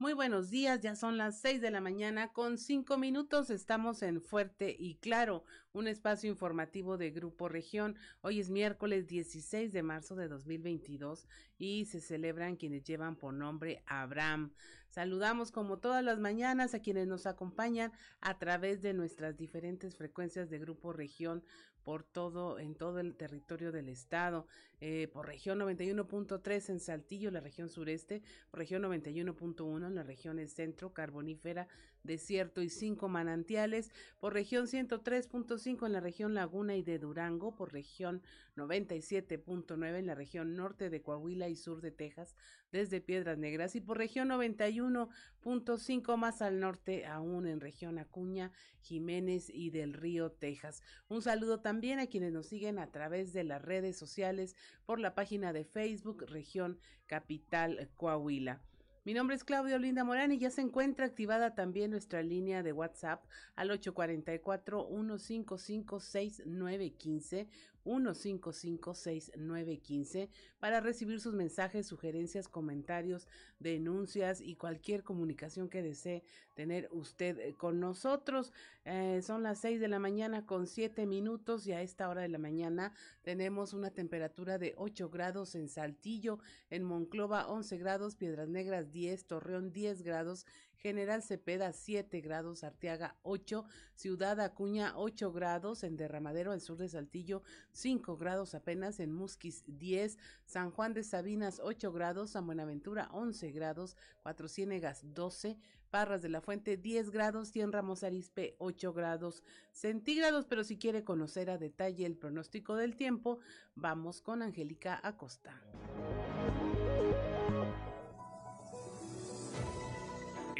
Muy buenos días, ya son las seis de la mañana con cinco minutos. Estamos en Fuerte y Claro, un espacio informativo de Grupo Región. Hoy es miércoles 16 de marzo de 2022 y se celebran quienes llevan por nombre Abraham. Saludamos como todas las mañanas a quienes nos acompañan a través de nuestras diferentes frecuencias de Grupo Región por todo, en todo el territorio del estado, eh, por región 91.3 en Saltillo, la región sureste, por región 91.1 en las regiones centro, carbonífera, desierto y cinco manantiales, por región 103.5 en la región Laguna y de Durango, por región 97.9 en la región norte de Coahuila y sur de Texas, desde Piedras Negras, y por región 91.5 más al norte, aún en región Acuña, Jiménez y del Río, Texas. Un saludo también a quienes nos siguen a través de las redes sociales por la página de Facebook Región Capital Coahuila. Mi nombre es Claudio Linda Morán y ya se encuentra activada también nuestra línea de WhatsApp al 844-155-6915 1556915 para recibir sus mensajes, sugerencias, comentarios, denuncias y cualquier comunicación que desee tener usted eh, con nosotros. Eh, son las 6 de la mañana con 7 minutos y a esta hora de la mañana tenemos una temperatura de 8 grados en Saltillo, en Monclova 11 grados, Piedras Negras 10, Torreón 10 grados, General Cepeda 7 grados, Arteaga 8, Ciudad Acuña 8 grados, en Derramadero al sur de Saltillo 5 grados apenas, en Musquis 10, San Juan de Sabinas 8 grados, San Buenaventura 11 grados, Cuatro Ciénegas 12, Parras de la Fuente 10 grados y en Ramos Arispe 8 grados centígrados. Pero si quiere conocer a detalle el pronóstico del tiempo, vamos con Angélica Acosta.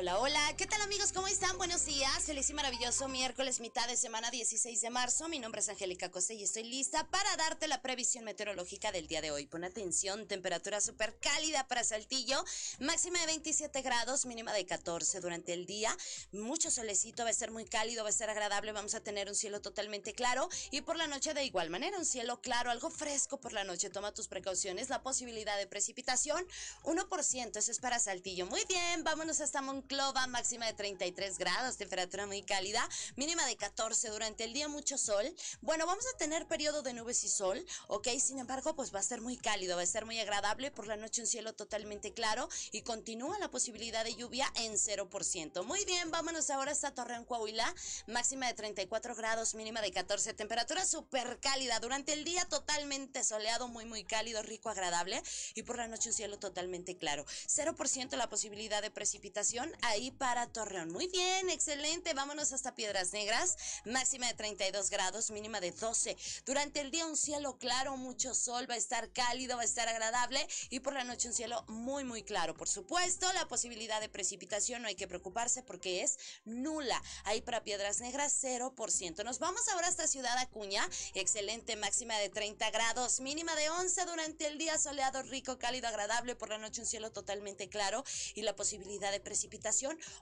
Hola, hola, ¿qué tal amigos? ¿Cómo están? Buenos días, feliz y maravilloso miércoles, mitad de semana 16 de marzo. Mi nombre es Angélica Cose y estoy lista para darte la previsión meteorológica del día de hoy. Pon atención, temperatura súper cálida para Saltillo, máxima de 27 grados, mínima de 14 durante el día. Mucho solecito, va a ser muy cálido, va a ser agradable, vamos a tener un cielo totalmente claro y por la noche de igual manera, un cielo claro, algo fresco por la noche. Toma tus precauciones, la posibilidad de precipitación, 1%, eso es para Saltillo. Muy bien, vámonos hasta Moncloa Monclova, máxima de 33 grados, temperatura muy cálida, mínima de 14 durante el día, mucho sol. Bueno, vamos a tener periodo de nubes y sol, ¿ok? Sin embargo, pues va a ser muy cálido, va a ser muy agradable, por la noche un cielo totalmente claro y continúa la posibilidad de lluvia en 0%. Muy bien, vámonos ahora hasta Torreón, Coahuila, máxima de 34 grados, mínima de 14, temperatura súper cálida durante el día, totalmente soleado, muy, muy cálido, rico, agradable y por la noche un cielo totalmente claro. 0% la posibilidad de precipitación ahí para Torreón. Muy bien, excelente. Vámonos hasta Piedras Negras. Máxima de 32 grados, mínima de 12. Durante el día un cielo claro, mucho sol, va a estar cálido, va a estar agradable y por la noche un cielo muy, muy claro. Por supuesto, la posibilidad de precipitación no hay que preocuparse porque es nula. Ahí para Piedras Negras 0%. Nos vamos ahora hasta Ciudad Acuña. Excelente, máxima de 30 grados, mínima de 11 durante el día soleado, rico, cálido, agradable. Por la noche un cielo totalmente claro y la posibilidad de precipitación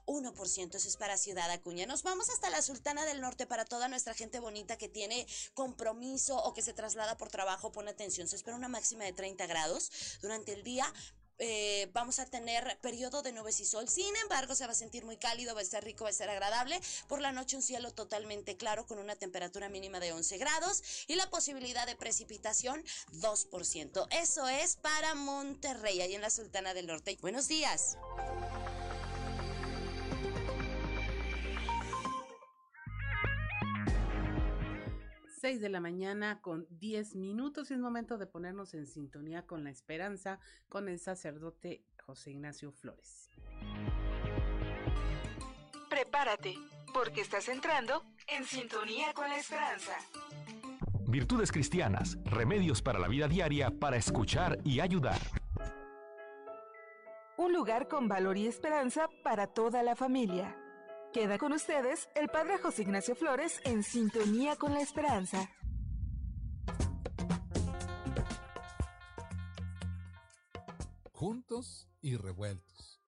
1%. Eso es para Ciudad Acuña. Nos vamos hasta la Sultana del Norte para toda nuestra gente bonita que tiene compromiso o que se traslada por trabajo. Pon atención, se espera una máxima de 30 grados durante el día. Eh, vamos a tener periodo de nubes y sol. Sin embargo, se va a sentir muy cálido, va a estar rico, va a estar agradable. Por la noche un cielo totalmente claro con una temperatura mínima de 11 grados y la posibilidad de precipitación 2%. Eso es para Monterrey, ahí en la Sultana del Norte. Buenos días. 6 de la mañana con 10 minutos y es momento de ponernos en sintonía con la esperanza con el sacerdote José Ignacio Flores. Prepárate, porque estás entrando en sintonía con la esperanza. Virtudes cristianas, remedios para la vida diaria para escuchar y ayudar. Un lugar con valor y esperanza para toda la familia. Queda con ustedes el Padre José Ignacio Flores en sintonía con la esperanza. Juntos y revueltos.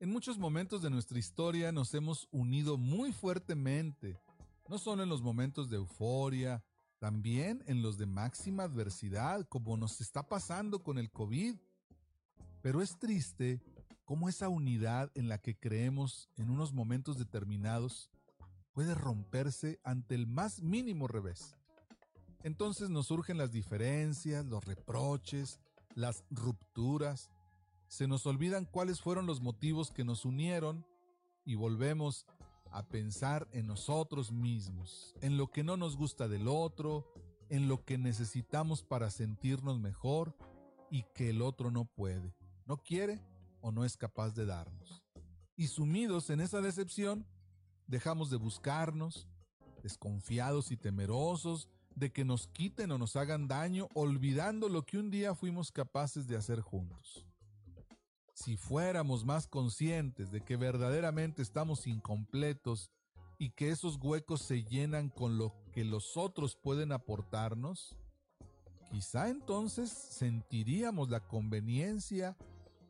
En muchos momentos de nuestra historia nos hemos unido muy fuertemente no solo en los momentos de euforia, también en los de máxima adversidad, como nos está pasando con el COVID. Pero es triste cómo esa unidad en la que creemos en unos momentos determinados puede romperse ante el más mínimo revés. Entonces nos surgen las diferencias, los reproches, las rupturas, se nos olvidan cuáles fueron los motivos que nos unieron y volvemos a pensar en nosotros mismos, en lo que no nos gusta del otro, en lo que necesitamos para sentirnos mejor y que el otro no puede, no quiere o no es capaz de darnos. Y sumidos en esa decepción, dejamos de buscarnos, desconfiados y temerosos de que nos quiten o nos hagan daño, olvidando lo que un día fuimos capaces de hacer juntos si fuéramos más conscientes de que verdaderamente estamos incompletos y que esos huecos se llenan con lo que los otros pueden aportarnos, quizá entonces sentiríamos la conveniencia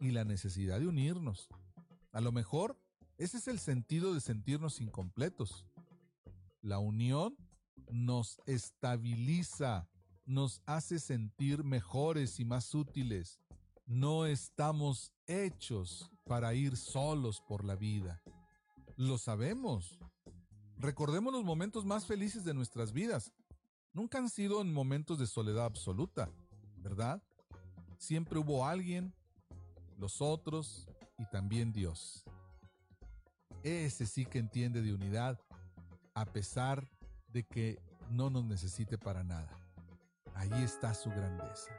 y la necesidad de unirnos. A lo mejor ese es el sentido de sentirnos incompletos. La unión nos estabiliza, nos hace sentir mejores y más útiles no estamos hechos para ir solos por la vida. Lo sabemos. Recordemos los momentos más felices de nuestras vidas. Nunca han sido en momentos de soledad absoluta, ¿verdad? Siempre hubo alguien, los otros y también Dios. Ese sí que entiende de unidad, a pesar de que no nos necesite para nada. Ahí está su grandeza.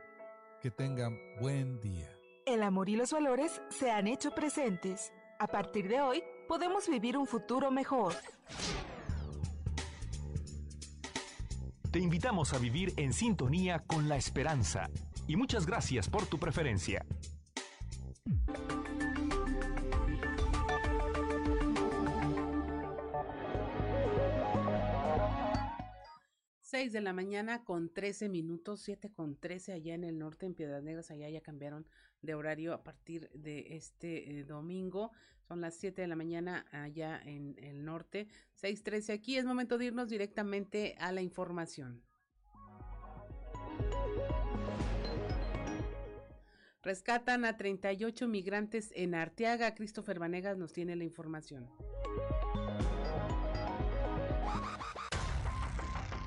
Que tengan buen día. El amor y los valores se han hecho presentes. A partir de hoy, podemos vivir un futuro mejor. Te invitamos a vivir en sintonía con la esperanza y muchas gracias por tu preferencia. 6 de la mañana con 13 minutos, 7 con 13 allá en el norte, en Piedras Negras, allá ya cambiaron de horario a partir de este eh, domingo. Son las 7 de la mañana allá en el norte, 6.13 aquí. Es momento de irnos directamente a la información. Rescatan a 38 migrantes en Arteaga. Christopher Vanegas nos tiene la información.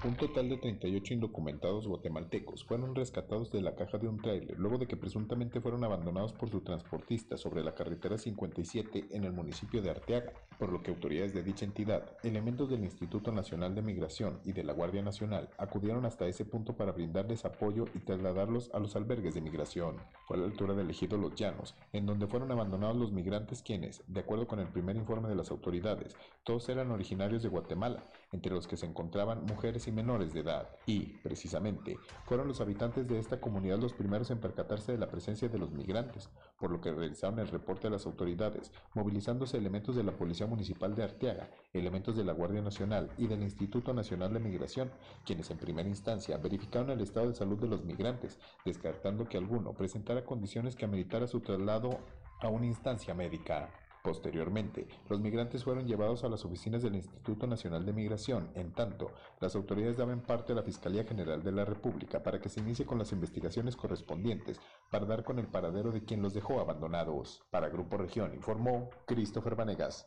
Un total de 38 indocumentados guatemaltecos fueron rescatados de la caja de un tráiler luego de que presuntamente fueron abandonados por su transportista sobre la carretera 57 en el municipio de Arteaga, por lo que autoridades de dicha entidad, elementos del Instituto Nacional de Migración y de la Guardia Nacional acudieron hasta ese punto para brindarles apoyo y trasladarlos a los albergues de migración. Fue a la altura del ejido Los Llanos, en donde fueron abandonados los migrantes quienes, de acuerdo con el primer informe de las autoridades, todos eran originarios de Guatemala, entre los que se encontraban mujeres y menores de edad. Y, precisamente, fueron los habitantes de esta comunidad los primeros en percatarse de la presencia de los migrantes, por lo que realizaron el reporte a las autoridades, movilizándose elementos de la Policía Municipal de Arteaga, elementos de la Guardia Nacional y del Instituto Nacional de Migración, quienes en primera instancia verificaron el estado de salud de los migrantes, descartando que alguno presentara condiciones que ameritara su traslado a una instancia médica. Posteriormente, los migrantes fueron llevados a las oficinas del Instituto Nacional de Migración, en tanto, las autoridades daban parte a la Fiscalía General de la República para que se inicie con las investigaciones correspondientes para dar con el paradero de quien los dejó abandonados. Para Grupo Región informó Christopher Vanegas.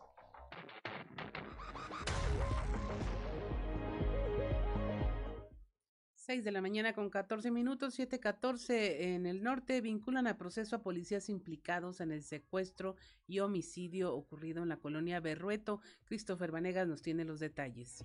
6 de la mañana con 14 minutos, 7.14 en el norte, vinculan a proceso a policías implicados en el secuestro y homicidio ocurrido en la colonia Berrueto. Christopher Vanegas nos tiene los detalles.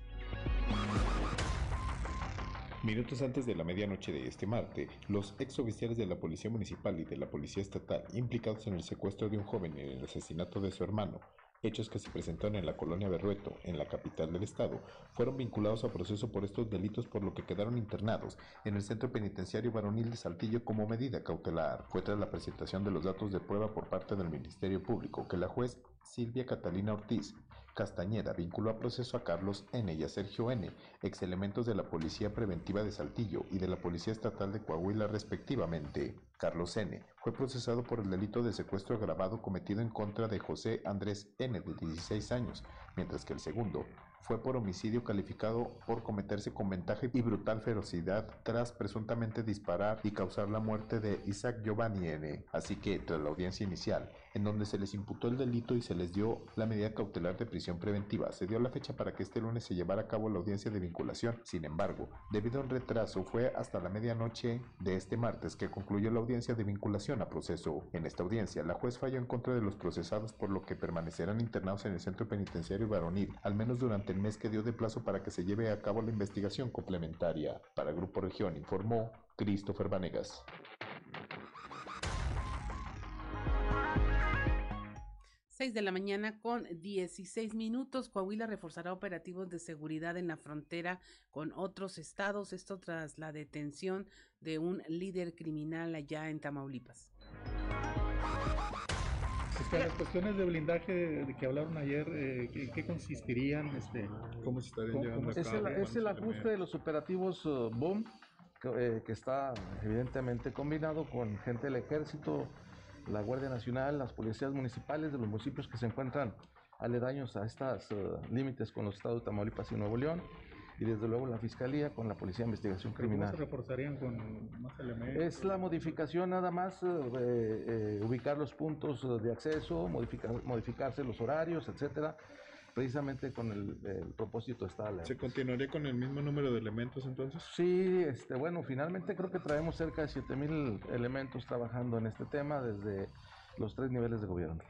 Minutos antes de la medianoche de este martes, los exoficiales de la Policía Municipal y de la Policía Estatal implicados en el secuestro de un joven y en el asesinato de su hermano hechos que se presentaron en la colonia Berrueto, en la capital del estado, fueron vinculados a proceso por estos delitos por lo que quedaron internados en el centro penitenciario varonil de Saltillo como medida cautelar. Fue tras la presentación de los datos de prueba por parte del Ministerio Público que la juez Silvia Catalina Ortiz Castañeda vinculó a proceso a Carlos N. y a Sergio N., ex elementos de la Policía Preventiva de Saltillo y de la Policía Estatal de Coahuila respectivamente. Carlos N. fue procesado por el delito de secuestro agravado cometido en contra de José Andrés N. de 16 años, mientras que el segundo fue por homicidio calificado por cometerse con ventaja y brutal ferocidad tras presuntamente disparar y causar la muerte de Isaac Giovanni N. Así que, tras la audiencia inicial, en donde se les imputó el delito y se les dio la medida cautelar de prisión preventiva, se dio la fecha para que este lunes se llevara a cabo la audiencia de vinculación. Sin embargo, debido al retraso, fue hasta la medianoche de este martes que concluyó la audiencia de vinculación a proceso. En esta audiencia, la juez falló en contra de los procesados por lo que permanecerán internados en el centro penitenciario varonil, al menos durante el mes que dio de plazo para que se lleve a cabo la investigación complementaria. Para Grupo Región informó Christopher Vanegas. 6 de la mañana con 16 minutos. Coahuila reforzará operativos de seguridad en la frontera con otros estados, esto tras la detención de un líder criminal allá en Tamaulipas. las cuestiones de blindaje de, que hablaron ayer, eh, ¿qué, consistirían? Este, ¿Cómo se estarían llevando Es el, es el ajuste de los operativos uh, BOOM, que, eh, que está evidentemente combinado con gente del ejército, la Guardia Nacional, las policías municipales de los municipios que se encuentran aledaños a estos eh, límites con los estados de Tamaulipas y Nuevo León y desde luego la Fiscalía con la Policía de Investigación Criminal. ¿Cómo se reforzarían con más elementos? Es la modificación nada más, eh, eh, ubicar los puntos de acceso, modificar, modificarse los horarios, etcétera, precisamente con el, propósito está ¿Se continuaría con el mismo número de elementos entonces? Sí, este, bueno, finalmente creo que traemos cerca de 7000 elementos trabajando en este tema desde los tres niveles de gobierno.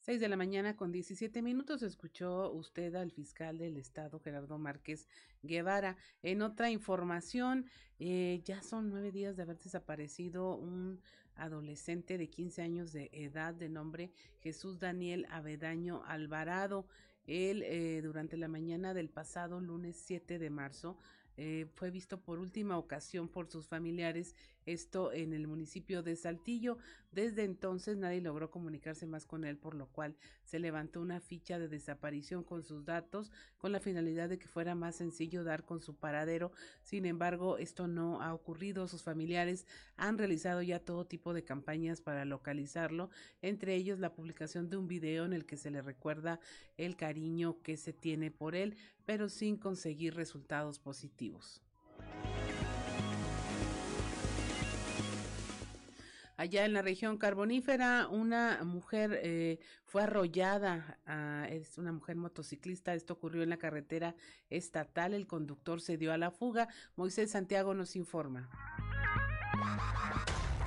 Seis de la mañana con 17 minutos escuchó usted al fiscal del estado Gerardo Márquez Guevara. En otra información, eh, ya son nueve días de haber desaparecido un adolescente de 15 años de edad de nombre Jesús Daniel Avedaño Alvarado. Él eh, durante la mañana del pasado lunes 7 de marzo eh, fue visto por última ocasión por sus familiares, esto en el municipio de Saltillo. Desde entonces nadie logró comunicarse más con él, por lo cual se levantó una ficha de desaparición con sus datos, con la finalidad de que fuera más sencillo dar con su paradero. Sin embargo, esto no ha ocurrido. Sus familiares han realizado ya todo tipo de campañas para localizarlo, entre ellos la publicación de un video en el que se le recuerda el cariño que se tiene por él, pero sin conseguir resultados positivos. Allá en la región carbonífera, una mujer eh, fue arrollada, es una mujer motociclista, esto ocurrió en la carretera estatal, el conductor se dio a la fuga. Moisés Santiago nos informa.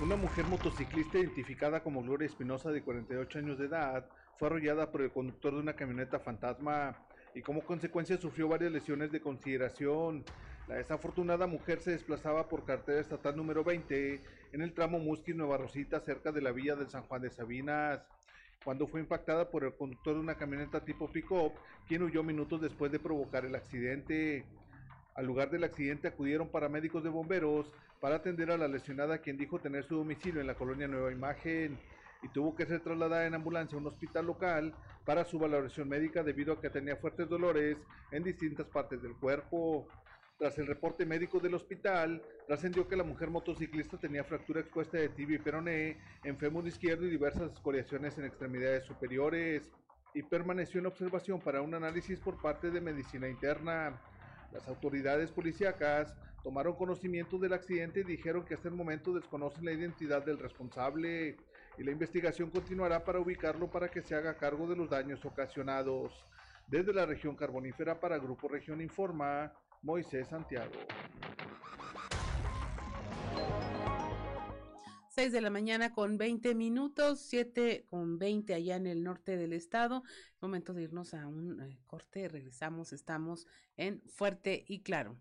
Una mujer motociclista identificada como Gloria Espinosa de 48 años de edad fue arrollada por el conductor de una camioneta fantasma y como consecuencia sufrió varias lesiones de consideración. La desafortunada mujer se desplazaba por carretera estatal número 20 en el tramo Musquis Nueva Rosita cerca de la villa del San Juan de Sabinas cuando fue impactada por el conductor de una camioneta tipo pick-up, quien huyó minutos después de provocar el accidente. Al lugar del accidente acudieron paramédicos de bomberos para atender a la lesionada quien dijo tener su domicilio en la colonia Nueva Imagen y tuvo que ser trasladada en ambulancia a un hospital local para su valoración médica debido a que tenía fuertes dolores en distintas partes del cuerpo. Tras el reporte médico del hospital, trascendió que la mujer motociclista tenía fractura expuesta de tibia y peroné, en fémur izquierdo y diversas escoriaciones en extremidades superiores, y permaneció en observación para un análisis por parte de medicina interna. Las autoridades policíacas tomaron conocimiento del accidente y dijeron que hasta el momento desconocen la identidad del responsable y la investigación continuará para ubicarlo para que se haga cargo de los daños ocasionados. Desde la región carbonífera para Grupo Región Informa, Moisés Santiago. 6 de la mañana con 20 minutos, 7 con 20 allá en el norte del estado. Momento de irnos a un eh, corte, regresamos, estamos en Fuerte y Claro.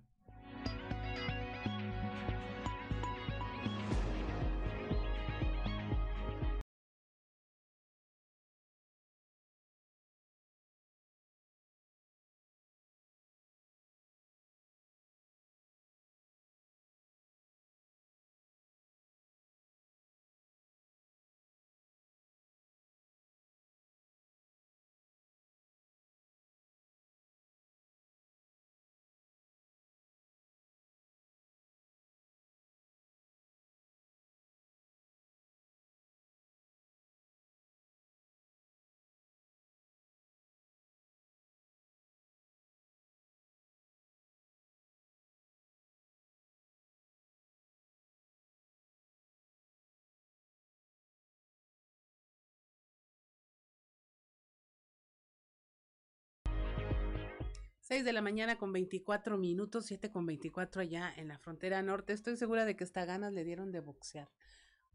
6 de la mañana con 24 minutos, 7 con 24 allá en la frontera norte. Estoy segura de que hasta ganas le dieron de boxear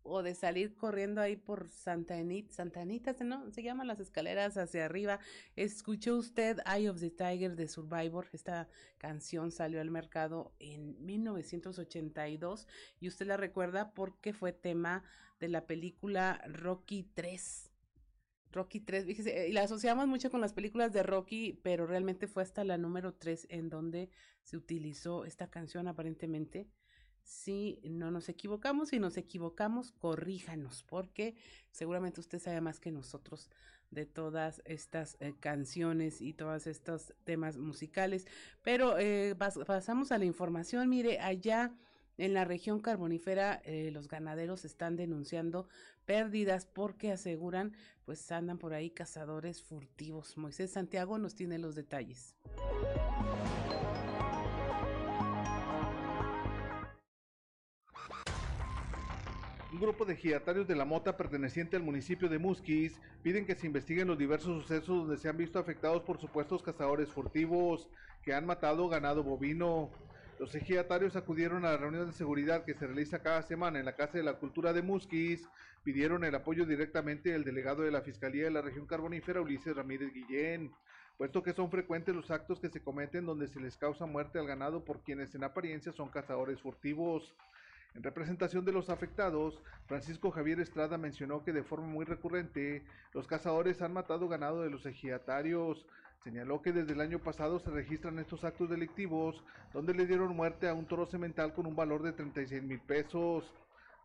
o de salir corriendo ahí por Santa Anita, Santa Anita, ¿no? Se llaman las escaleras hacia arriba. ¿Escuchó usted Eye of the Tiger de Survivor? Esta canción salió al mercado en 1982 y usted la recuerda porque fue tema de la película Rocky 3 Rocky 3, fíjese, y la asociamos mucho con las películas de Rocky, pero realmente fue hasta la número 3 en donde se utilizó esta canción aparentemente. Si no nos equivocamos, si nos equivocamos, corríjanos, porque seguramente usted sabe más que nosotros de todas estas eh, canciones y todos estos temas musicales. Pero eh, pasamos a la información, mire, allá en la región carbonífera, eh, los ganaderos están denunciando pérdidas porque aseguran, pues andan por ahí cazadores furtivos. Moisés Santiago nos tiene los detalles. Un grupo de giratarios de la mota perteneciente al municipio de Musquis piden que se investiguen los diversos sucesos donde se han visto afectados por supuestos cazadores furtivos que han matado ganado bovino. Los ejidatarios acudieron a la reunión de seguridad que se realiza cada semana en la Casa de la Cultura de Musquis, pidieron el apoyo directamente del delegado de la Fiscalía de la región carbonífera, Ulises Ramírez Guillén, puesto que son frecuentes los actos que se cometen donde se les causa muerte al ganado por quienes en apariencia son cazadores furtivos. En representación de los afectados, Francisco Javier Estrada mencionó que de forma muy recurrente los cazadores han matado ganado de los ejidatarios, Señaló que desde el año pasado se registran estos actos delictivos donde le dieron muerte a un toro semental con un valor de 36 mil pesos.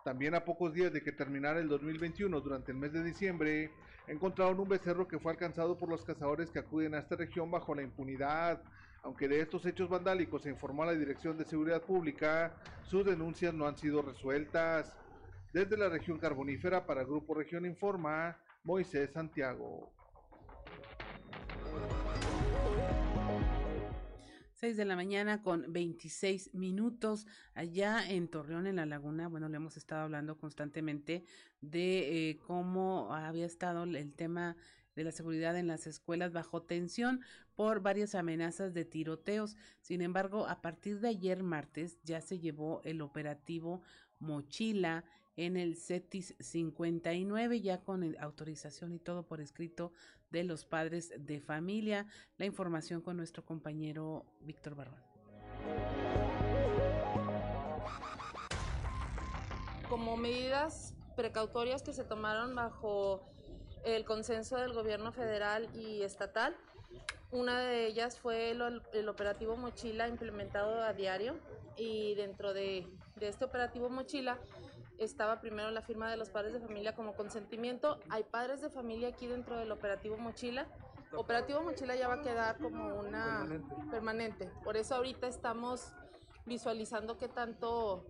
También a pocos días de que terminara el 2021, durante el mes de diciembre, encontraron un becerro que fue alcanzado por los cazadores que acuden a esta región bajo la impunidad. Aunque de estos hechos vandálicos se informó a la Dirección de Seguridad Pública, sus denuncias no han sido resueltas. Desde la región carbonífera para Grupo Región Informa, Moisés Santiago. 6 de la mañana con 26 minutos allá en Torreón, en la laguna. Bueno, le hemos estado hablando constantemente de eh, cómo había estado el tema de la seguridad en las escuelas bajo tensión por varias amenazas de tiroteos. Sin embargo, a partir de ayer martes ya se llevó el operativo Mochila en el CETIS 59, ya con autorización y todo por escrito de los padres de familia. La información con nuestro compañero Víctor Barrón. Como medidas precautorias que se tomaron bajo el consenso del gobierno federal y estatal, una de ellas fue el, operativo Mochila implementado a diario y dentro de, de este operativo Mochila estaba primero la firma de los padres de familia como consentimiento. Hay padres de familia aquí dentro del operativo Mochila. Operativo Mochila ya va a quedar como una permanente. Por eso ahorita estamos visualizando qué tanto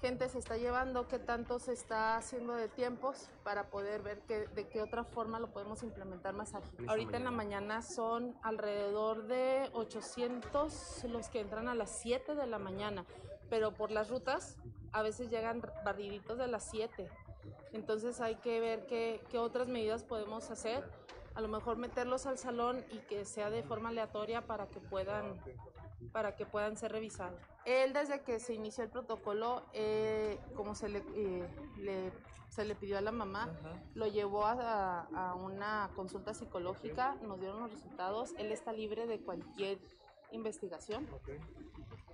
gente se está llevando, qué tanto se está haciendo de tiempos para poder ver que, de qué otra forma lo podemos implementar más ágil. Ahorita en la mañana son alrededor de 800 los que entran a las 7 de la mañana, pero por las rutas a veces llegan barriditos de las 7. Entonces hay que ver qué, qué, otras medidas podemos hacer. A lo mejor meterlos al salón y que sea de forma aleatoria para que puedan, para que puedan ser revisados. Él desde que se inició el protocolo, eh, como se le, eh, le, se le pidió a la mamá, lo llevó a, a, una consulta psicológica, nos dieron los resultados. Él está libre de cualquier investigación.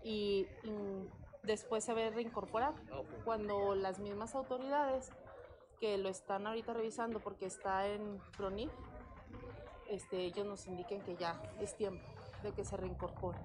y, y después se ve reincorporar. Ah, Cuando las mismas autoridades que lo están ahorita revisando porque está en PRONIF, este, ellos nos indiquen que ya es tiempo de que se reincorpore.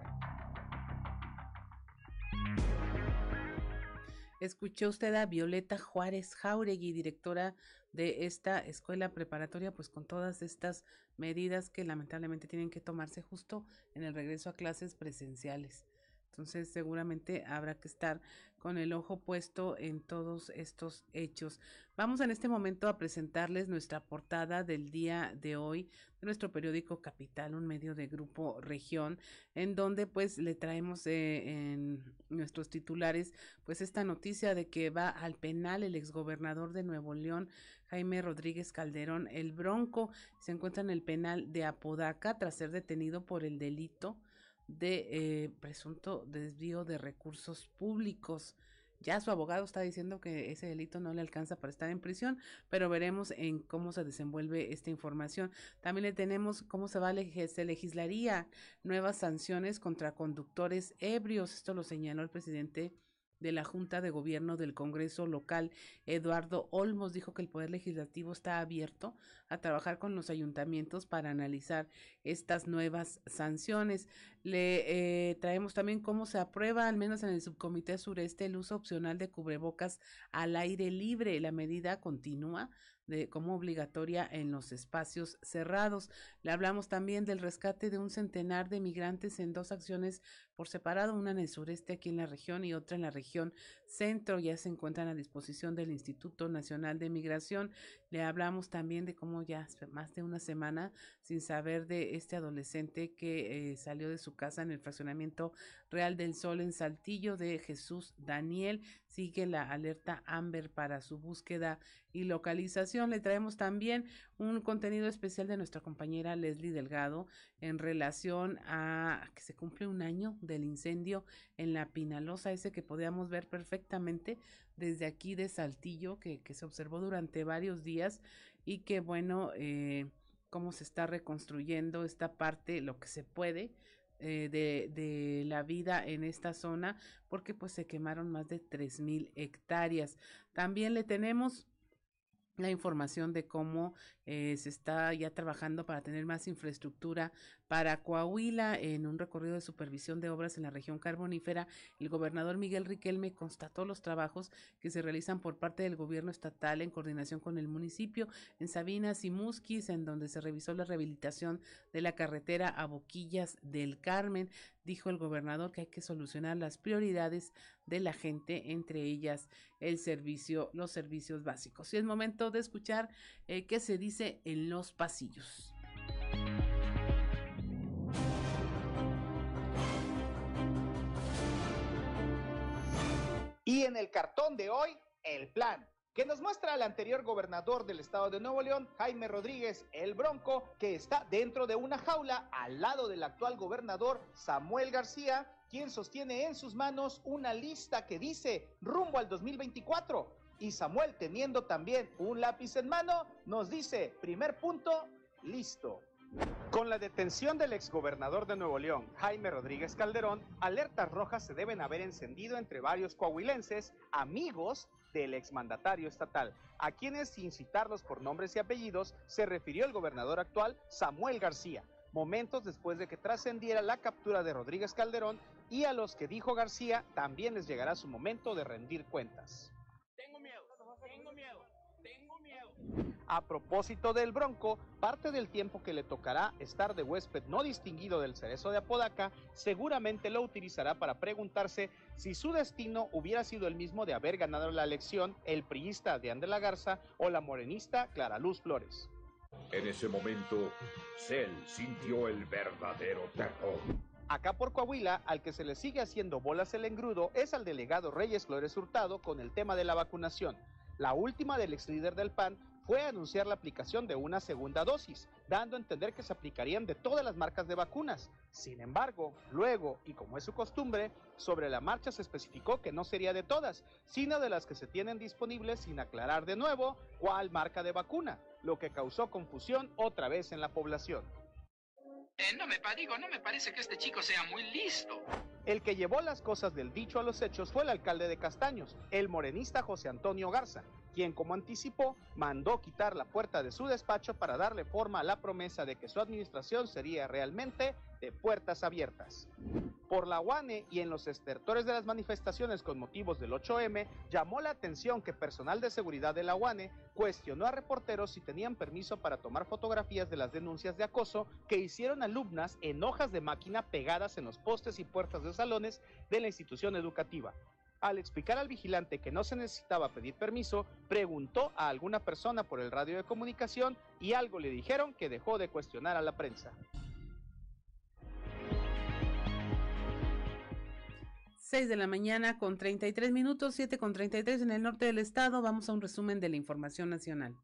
Escuchó usted a Violeta Juárez Jauregui, directora de esta escuela preparatoria, pues con todas estas medidas que lamentablemente tienen que tomarse justo en el regreso a clases presenciales. Entonces seguramente habrá que estar con el ojo puesto en todos estos hechos. Vamos en este momento a presentarles nuestra portada del día de hoy de nuestro periódico Capital, un medio de grupo región, en donde pues le traemos eh, en nuestros titulares pues esta noticia de que va al penal el exgobernador de Nuevo León, Jaime Rodríguez Calderón, el Bronco, se encuentra en el penal de Apodaca tras ser detenido por el delito de eh, presunto desvío de recursos públicos. Ya su abogado está diciendo que ese delito no le alcanza para estar en prisión, pero veremos en cómo se desenvuelve esta información. También le tenemos cómo se va a se legislaría nuevas sanciones contra conductores ebrios. Esto lo señaló el presidente de la Junta de Gobierno del Congreso local, Eduardo Olmos, dijo que el Poder Legislativo está abierto a trabajar con los ayuntamientos para analizar estas nuevas sanciones. Le eh, traemos también cómo se aprueba, al menos en el subcomité sureste, el uso opcional de cubrebocas al aire libre. La medida continúa de, como obligatoria en los espacios cerrados. Le hablamos también del rescate de un centenar de migrantes en dos acciones por separado, una en el sureste aquí en la región y otra en la región centro. Ya se encuentran a disposición del Instituto Nacional de Migración. Le hablamos también de cómo ya más de una semana sin saber de este adolescente que eh, salió de su casa en el fraccionamiento Real del Sol en Saltillo de Jesús Daniel. Sigue la alerta Amber para su búsqueda y localización. Le traemos también un contenido especial de nuestra compañera Leslie Delgado en relación a que se cumple un año del incendio en la Pinalosa, ese que podíamos ver perfectamente desde aquí de Saltillo, que, se observó durante varios días y que bueno, eh, cómo se está reconstruyendo esta parte, lo que se puede, eh, de, de, la vida en esta zona porque pues se quemaron más de tres mil hectáreas. También le tenemos la información de cómo eh, se está ya trabajando para tener más infraestructura para Coahuila en un recorrido de supervisión de obras en la región carbonífera. El gobernador Miguel Riquelme constató los trabajos que se realizan por parte del gobierno estatal en coordinación con el municipio en Sabinas y Musquis, en donde se revisó la rehabilitación de la carretera a Boquillas del Carmen. Dijo el gobernador que hay que solucionar las prioridades de la gente, entre ellas el servicio, los servicios básicos. Y es momento de escuchar eh, qué se dice en los pasillos. En el cartón de hoy, el plan que nos muestra al anterior gobernador del estado de Nuevo León, Jaime Rodríguez el Bronco, que está dentro de una jaula al lado del actual gobernador Samuel García, quien sostiene en sus manos una lista que dice rumbo al 2024. Y Samuel, teniendo también un lápiz en mano, nos dice, primer punto, listo. Con la detención del exgobernador de Nuevo León, Jaime Rodríguez Calderón, alertas rojas se deben haber encendido entre varios coahuilenses, amigos del exmandatario estatal, a quienes, sin citarlos por nombres y apellidos, se refirió el gobernador actual, Samuel García, momentos después de que trascendiera la captura de Rodríguez Calderón y a los que dijo García también les llegará su momento de rendir cuentas. A propósito del Bronco, parte del tiempo que le tocará estar de huésped no distinguido del cerezo de Apodaca, seguramente lo utilizará para preguntarse si su destino hubiera sido el mismo de haber ganado la elección el priista de la Garza o la morenista Clara Luz Flores. En ese momento, Cell sintió el verdadero terror. Acá por Coahuila, al que se le sigue haciendo bolas el engrudo es al delegado Reyes Flores Hurtado con el tema de la vacunación. La última del ex líder del PAN fue anunciar la aplicación de una segunda dosis, dando a entender que se aplicarían de todas las marcas de vacunas. Sin embargo, luego, y como es su costumbre, sobre la marcha se especificó que no sería de todas, sino de las que se tienen disponibles sin aclarar de nuevo cuál marca de vacuna, lo que causó confusión otra vez en la población. Eh, no me digo, no me parece que este chico sea muy listo. El que llevó las cosas del dicho a los hechos fue el alcalde de Castaños, el morenista José Antonio Garza, quien, como anticipó, mandó quitar la puerta de su despacho para darle forma a la promesa de que su administración sería realmente de puertas abiertas. Por la UANE y en los estertores de las manifestaciones con motivos del 8M, llamó la atención que personal de seguridad de la UANE cuestionó a reporteros si tenían permiso para tomar fotografías de las denuncias de acoso que hicieron alumnas en hojas de máquina pegadas en los postes y puertas de salones de la institución educativa. Al explicar al vigilante que no se necesitaba pedir permiso, preguntó a alguna persona por el radio de comunicación y algo le dijeron que dejó de cuestionar a la prensa. 6 de la mañana con 33 minutos, 7 con 33 en el norte del estado. Vamos a un resumen de la información nacional.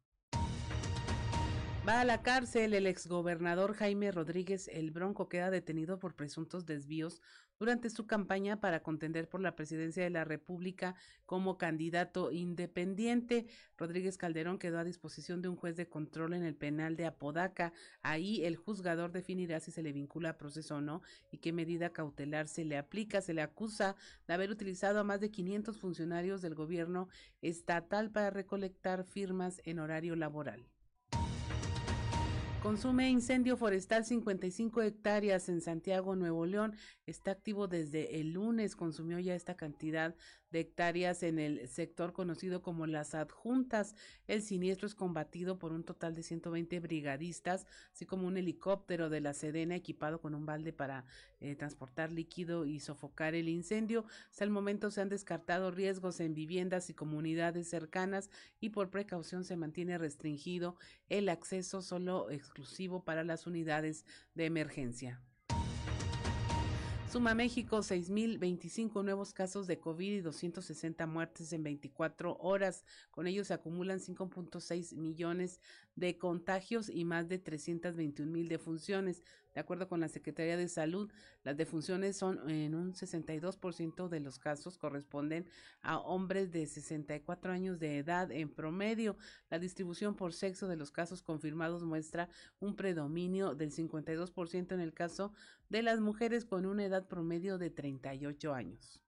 Va a la cárcel el exgobernador Jaime Rodríguez El Bronco queda detenido por presuntos desvíos durante su campaña para contender por la presidencia de la República como candidato independiente. Rodríguez Calderón quedó a disposición de un juez de control en el penal de Apodaca. Ahí el juzgador definirá si se le vincula a proceso o no y qué medida cautelar se le aplica. Se le acusa de haber utilizado a más de 500 funcionarios del gobierno estatal para recolectar firmas en horario laboral. Consume incendio forestal 55 hectáreas en Santiago, Nuevo León. Está activo desde el lunes. Consumió ya esta cantidad hectáreas en el sector conocido como las adjuntas. El siniestro es combatido por un total de 120 brigadistas, así como un helicóptero de la Sedena equipado con un balde para eh, transportar líquido y sofocar el incendio. Hasta el momento se han descartado riesgos en viviendas y comunidades cercanas y por precaución se mantiene restringido el acceso solo exclusivo para las unidades de emergencia. Suma México 6.025 nuevos casos de COVID y 260 muertes en 24 horas. Con ellos se acumulan 5.6 millones de contagios y más de 321 mil defunciones. De acuerdo con la Secretaría de Salud, las defunciones son en un 62% de los casos corresponden a hombres de 64 años de edad en promedio. La distribución por sexo de los casos confirmados muestra un predominio del 52% en el caso de las mujeres con una edad promedio de 38 años.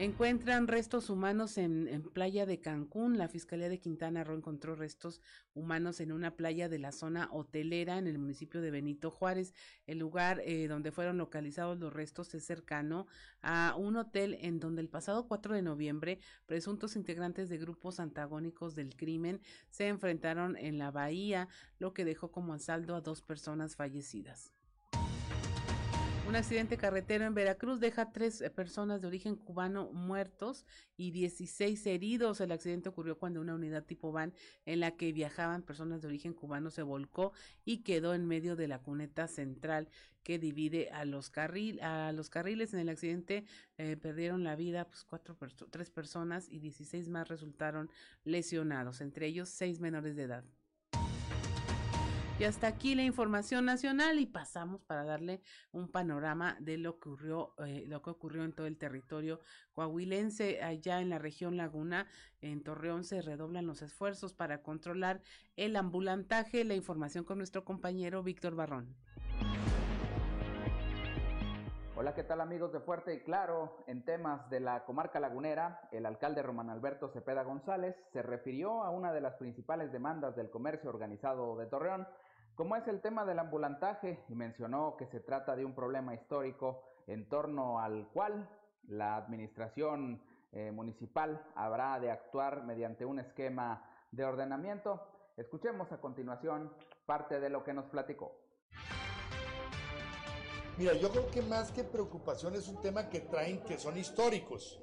Encuentran restos humanos en, playa de Cancún. La Fiscalía de Quintana Roo encontró restos humanos en una playa de la zona hotelera en el municipio de Benito Juárez. El lugar eh, donde fueron localizados los restos es cercano a un hotel en donde el pasado 4 de noviembre presuntos integrantes de grupos antagónicos del crimen se enfrentaron en la bahía, lo que dejó como saldo a dos personas fallecidas. Un accidente carretero en Veracruz deja tres eh, personas de origen cubano muertos y 16 heridos. El accidente ocurrió cuando una unidad tipo van en la que viajaban personas de origen cubano se volcó y quedó en medio de la cuneta central que divide a los, carril, a los carriles. En el accidente eh, perdieron la vida pues, cuatro tres personas y 16 más resultaron lesionados, entre ellos seis menores de edad. Y hasta aquí la información nacional y pasamos para darle un panorama de lo que ocurrió, eh, lo que ocurrió en todo el territorio coahuilense, allá en la región Laguna, en Torreón se redoblan los esfuerzos para controlar el ambulantaje. La información con nuestro compañero Víctor Barrón. Hola, ¿qué tal amigos de Fuerte y Claro? En temas de la comarca lagunera, el alcalde Román Alberto Cepeda González se refirió a una de las principales demandas del comercio organizado de Torreón, como es el tema del ambulantaje, y mencionó que se trata de un problema histórico en torno al cual la administración eh, municipal habrá de actuar mediante un esquema de ordenamiento. Escuchemos a continuación parte de lo que nos platicó. Mira, yo creo que más que preocupación es un tema que traen que son históricos.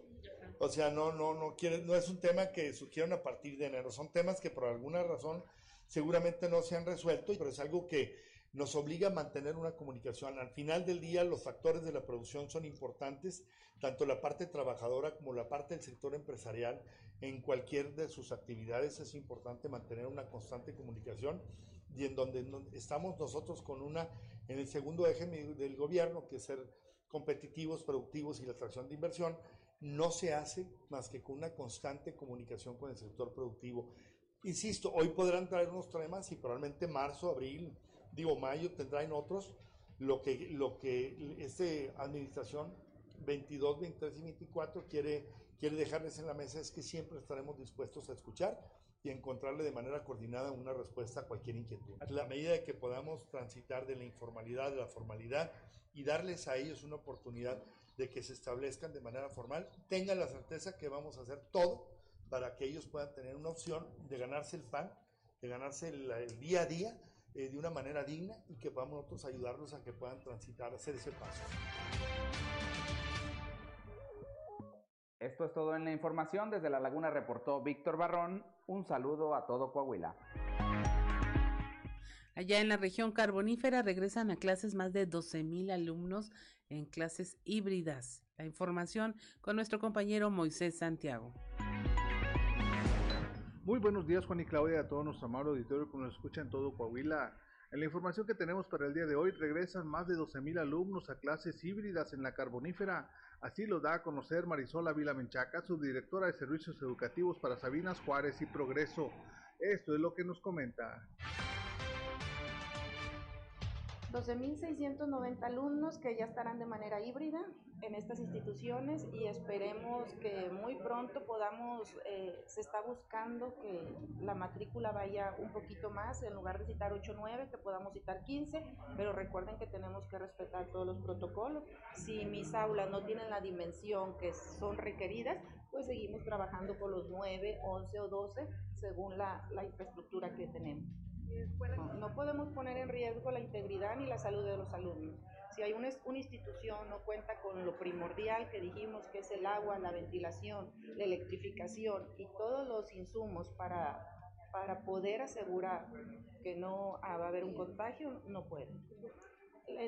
O sea, no, no, no quiere, no es un tema que surgieron a partir de enero, son temas que por alguna razón seguramente no se han resuelto, pero es algo que nos obliga a mantener una comunicación. Al final del día, los factores de la producción son importantes, tanto la parte trabajadora como la parte del sector empresarial. En cualquier de sus actividades es importante mantener una constante comunicación y en donde estamos nosotros con una, en el segundo eje del gobierno, que es ser competitivos, productivos y la atracción de inversión, no se hace más que con una constante comunicación con el sector productivo. Insisto, hoy podrán traer unos temas y probablemente marzo, abril, digo mayo tendrán otros. Lo que, lo que esta administración 22, 23 y 24 quiere, quiere dejarles en la mesa es que siempre estaremos dispuestos a escuchar y encontrarle de manera coordinada una respuesta a cualquier inquietud. La medida de que podamos transitar de la informalidad a la formalidad y darles a ellos una oportunidad de que se establezcan de manera formal, tengan la certeza que vamos a hacer todo para que ellos puedan tener una opción de ganarse el pan, de ganarse el, día a día eh, de una manera digna y que podamos nosotros ayudarlos a que puedan transitar, hacer ese paso. Esto es todo en la información. Desde La Laguna reportó Víctor Barrón. Un saludo a todo Coahuila. Allá en la región carbonífera regresan a clases más de 12 mil alumnos en clases híbridas. La información con nuestro compañero Moisés Santiago. Muy buenos días, Juan y Claudia, a todos nuestro amado auditorio que nos escucha en todo Coahuila. En la información que tenemos para el día de hoy, regresan más de 12.000 alumnos a clases híbridas en la Carbonífera. Así lo da a conocer Marisola Vila Menchaca, subdirectora de Servicios Educativos para Sabinas Juárez y Progreso. Esto es lo que nos comenta. 12.690 alumnos que ya estarán de manera híbrida en estas instituciones y esperemos que muy pronto podamos, eh, se está buscando que la matrícula vaya un poquito más, en lugar de citar 8 9, que podamos citar 15, pero recuerden que tenemos que respetar todos los protocolos. Si mis aulas no tienen la dimensión que son requeridas, pues seguimos trabajando con los 9, 11 o 12 según la, la infraestructura que tenemos. No, podemos poner en riesgo la integridad ni la salud de los alumnos. Si hay una, una, institución no cuenta con lo primordial que dijimos que es el agua, la ventilación, la electrificación y todos los insumos para, para poder asegurar que no va a haber un contagio, no puede.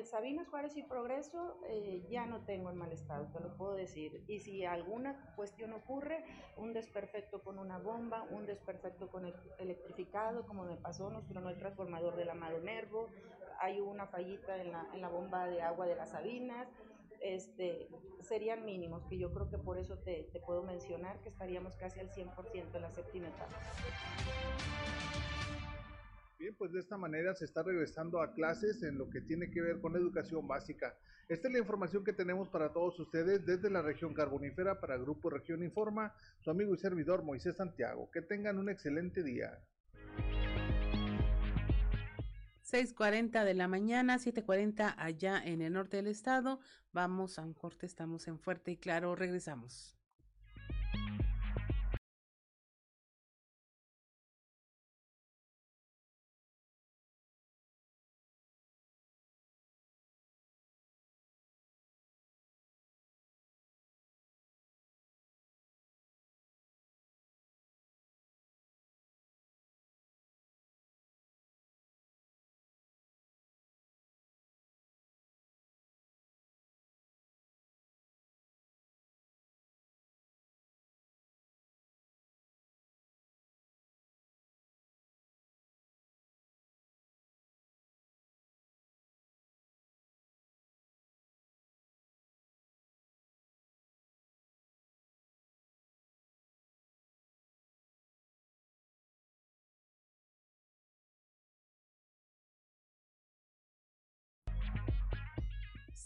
Sabinas Juárez y Progreso eh, ya no tengo en mal estado, te lo puedo decir. Y si alguna cuestión ocurre, un desperfecto con una bomba, un desperfecto con el electrificado, como me pasó, nos tronó el transformador del amado Nervo, hay una fallita en la, en la bomba de agua de las Sabinas, este, serían mínimos, que yo creo que por eso te, te puedo mencionar que estaríamos casi al 100% en la séptima etapa. Bien, pues de esta manera se está regresando a clases en lo que tiene que ver con educación básica. Esta es la información que tenemos para todos ustedes desde la región carbonífera para Grupo Región Informa, su amigo y servidor Moisés Santiago. Que tengan un excelente día. 6.40 de la mañana, 7.40 allá en el norte del estado. Vamos a un corte, estamos en Fuerte y Claro, regresamos.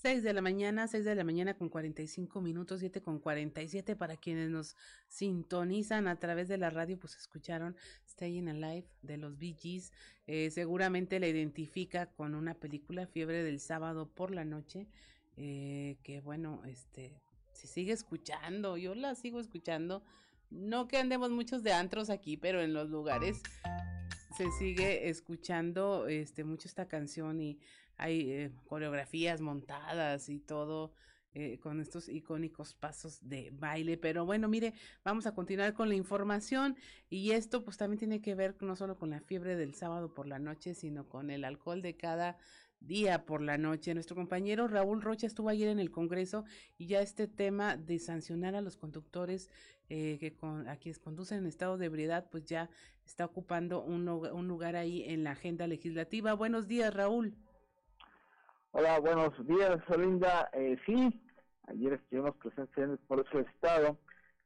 Seis de la mañana, seis de la mañana con 45 minutos, siete con 47 para quienes nos sintonizan a través de la radio, pues escucharon Staying Alive de los Bee Gees. Eh, seguramente la identifica con una película Fiebre del sábado por la noche, eh, que bueno, este, si sigue escuchando, yo la sigo escuchando. No que andemos muchos de antros aquí, pero en los lugares se sigue escuchando este mucho esta canción y hay eh, coreografías montadas y todo eh, con estos icónicos pasos de baile. Pero bueno, mire, vamos a continuar con la información y esto pues también tiene que ver no solo con la fiebre del sábado por la noche, sino con el alcohol de cada día por la noche. Nuestro compañero Raúl Rocha estuvo ayer en el Congreso y ya este tema de sancionar a los conductores eh, que con, a quienes conducen en estado de ebriedad, pues ya está ocupando un, un lugar ahí en la agenda legislativa. Buenos días, Raúl. Hola, buenos días, Olinda. Eh, sí, ayer estuvimos presentes en el Congreso del Estado,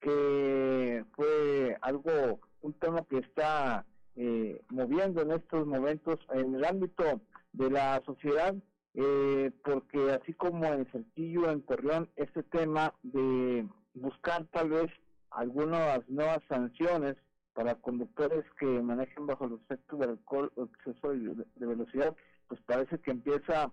que fue algo, un tema que está eh, moviendo en estos momentos en el ámbito de la sociedad, eh, porque así como en Saltillo, en Torreón, este tema de buscar tal vez algunas nuevas sanciones para conductores que manejen bajo los efectos del alcohol o exceso de velocidad, pues parece que empieza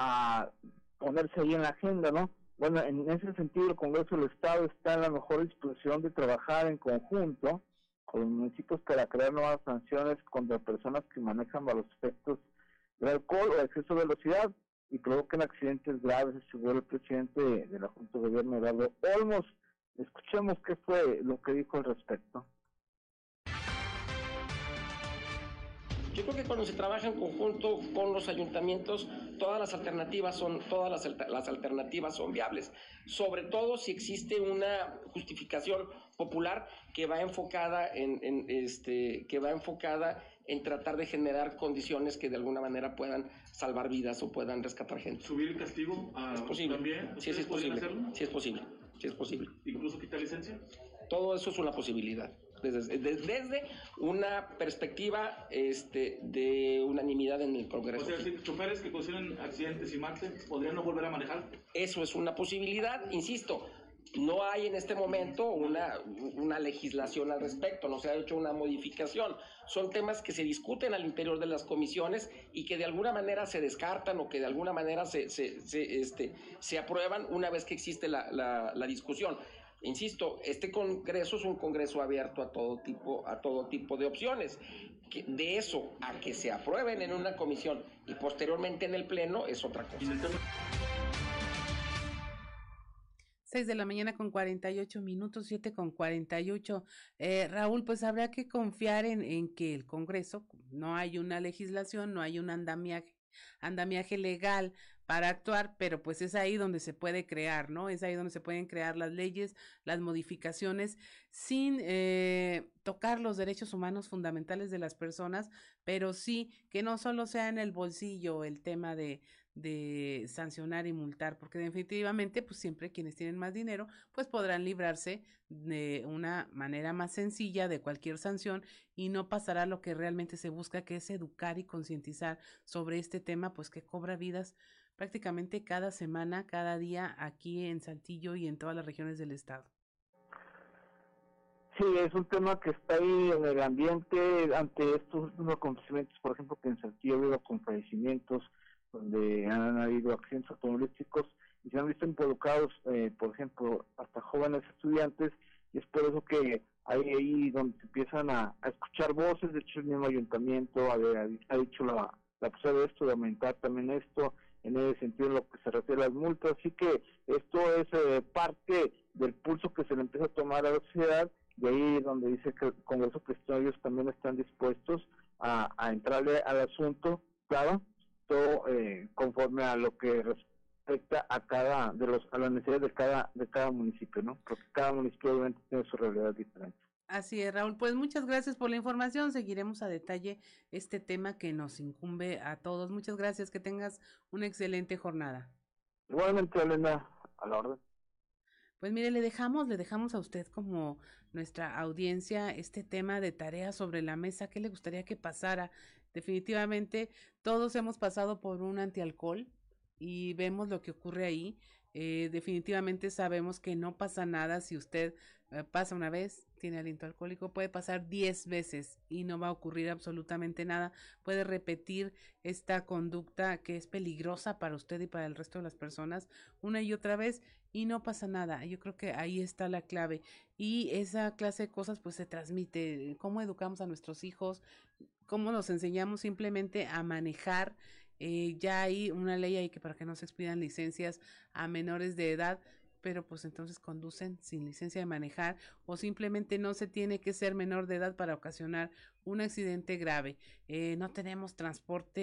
a ponerse ahí en la agenda, ¿no? Bueno, en ese sentido el Congreso del Estado está en la mejor disposición de trabajar en conjunto con los municipios para crear nuevas sanciones contra personas que manejan bajo los efectos del alcohol o exceso de velocidad y provoquen accidentes graves, aseguró el presidente de la Junta de Gobierno, Eduardo Olmos. Escuchemos qué fue lo que dijo al respecto. Yo creo que cuando se trabaja en conjunto con los ayuntamientos, todas las alternativas son, todas las, las alternativas son viables. Sobre todo si existe una justificación popular que va enfocada en, en este, que va enfocada en tratar de generar condiciones que de alguna manera puedan salvar vidas o puedan rescatar gente. ¿Subir el castigo a, es posible. también? Sí, sí es posible. Hacerlo? Sí es posible. Sí es posible. ¿Incluso quitar licencia? Todo eso es una posibilidad. Desde, desde, una perspectiva este, de unanimidad en el Congreso. O sea, si choferes que cocinan accidentes y maten, ¿podrían no volver a manejar? Eso es una posibilidad, insisto, no hay en este momento una, una, legislación al respecto, no se ha hecho una modificación. Son temas que se discuten al interior de las comisiones y que de alguna manera se descartan o que de alguna manera se, se, se este, se aprueban una vez que existe la, la, la, discusión. Insisto, este congreso es un congreso abierto a todo tipo, a todo tipo de opciones. De eso a que se aprueben en una comisión y posteriormente en el pleno es otra cosa. 6 de la mañana con 48 minutos, 7 con 48. Eh, Raúl, pues habrá que confiar en, en, que el Congreso, no hay una legislación, no hay un andamiaje, andamiaje legal para actuar, pero pues es ahí donde se puede crear, ¿no? Es ahí donde se pueden crear las leyes, las modificaciones, sin eh, tocar los derechos humanos fundamentales de las personas, pero sí que no solo sea en el bolsillo el tema de, de sancionar y multar, porque definitivamente, pues siempre quienes tienen más dinero, pues podrán librarse de una manera más sencilla de cualquier sanción y no pasará lo que realmente se busca, que es educar y concientizar sobre este tema, pues que cobra vidas prácticamente cada semana, cada día aquí en Saltillo y en todas las regiones del estado. Sí, es un tema que está ahí en el ambiente ante estos acontecimientos, por ejemplo, que en Saltillo ha habido con fallecimientos, donde han habido accidentes automovilísticos y se han visto involucrados, eh, por ejemplo, hasta jóvenes estudiantes, y es por eso que hay ahí donde empiezan a, escuchar voces, de hecho el mismo ayuntamiento ha, ha dicho la, la posibilidad de esto, de aumentar también esto, en ese sentido en lo que se refiere a las multas, así que esto es eh, parte del pulso que se le empieza a tomar a la sociedad, y ahí donde dice que el Congreso ellos también están dispuestos a, a entrarle al asunto, claro, eh, conforme a lo que respecta a cada de los a las necesidades de cada de cada municipio, ¿no? Porque cada municipio obviamente tiene su realidad diferente. Así es, Raúl. Pues muchas gracias por la información. Seguiremos a detalle este tema que nos incumbe a todos. Muchas gracias. Que tengas una excelente jornada. Igualmente, Elena, a la orden. Pues mire, le dejamos, le dejamos a usted como nuestra audiencia este tema de tareas sobre la mesa. ¿Qué le gustaría que pasara? Definitivamente todos hemos pasado por un antialcohol y vemos lo que ocurre ahí. Eh, definitivamente sabemos que no pasa nada si usted eh, pasa una vez, tiene aliento alcohólico, puede pasar 10 veces y no va a ocurrir absolutamente nada. Puede repetir esta conducta que es peligrosa para usted y para el resto de las personas una y otra vez y no pasa nada. Yo creo que ahí está la clave. Y esa clase de cosas pues se transmite. ¿Cómo educamos a nuestros hijos? ¿Cómo nos enseñamos simplemente a manejar? Eh, ya hay una ley ahí que para que no se expidan licencias a menores de edad, pero pues entonces conducen sin licencia de manejar o simplemente no se tiene que ser menor de edad para ocasionar un accidente grave. Eh, no tenemos transporte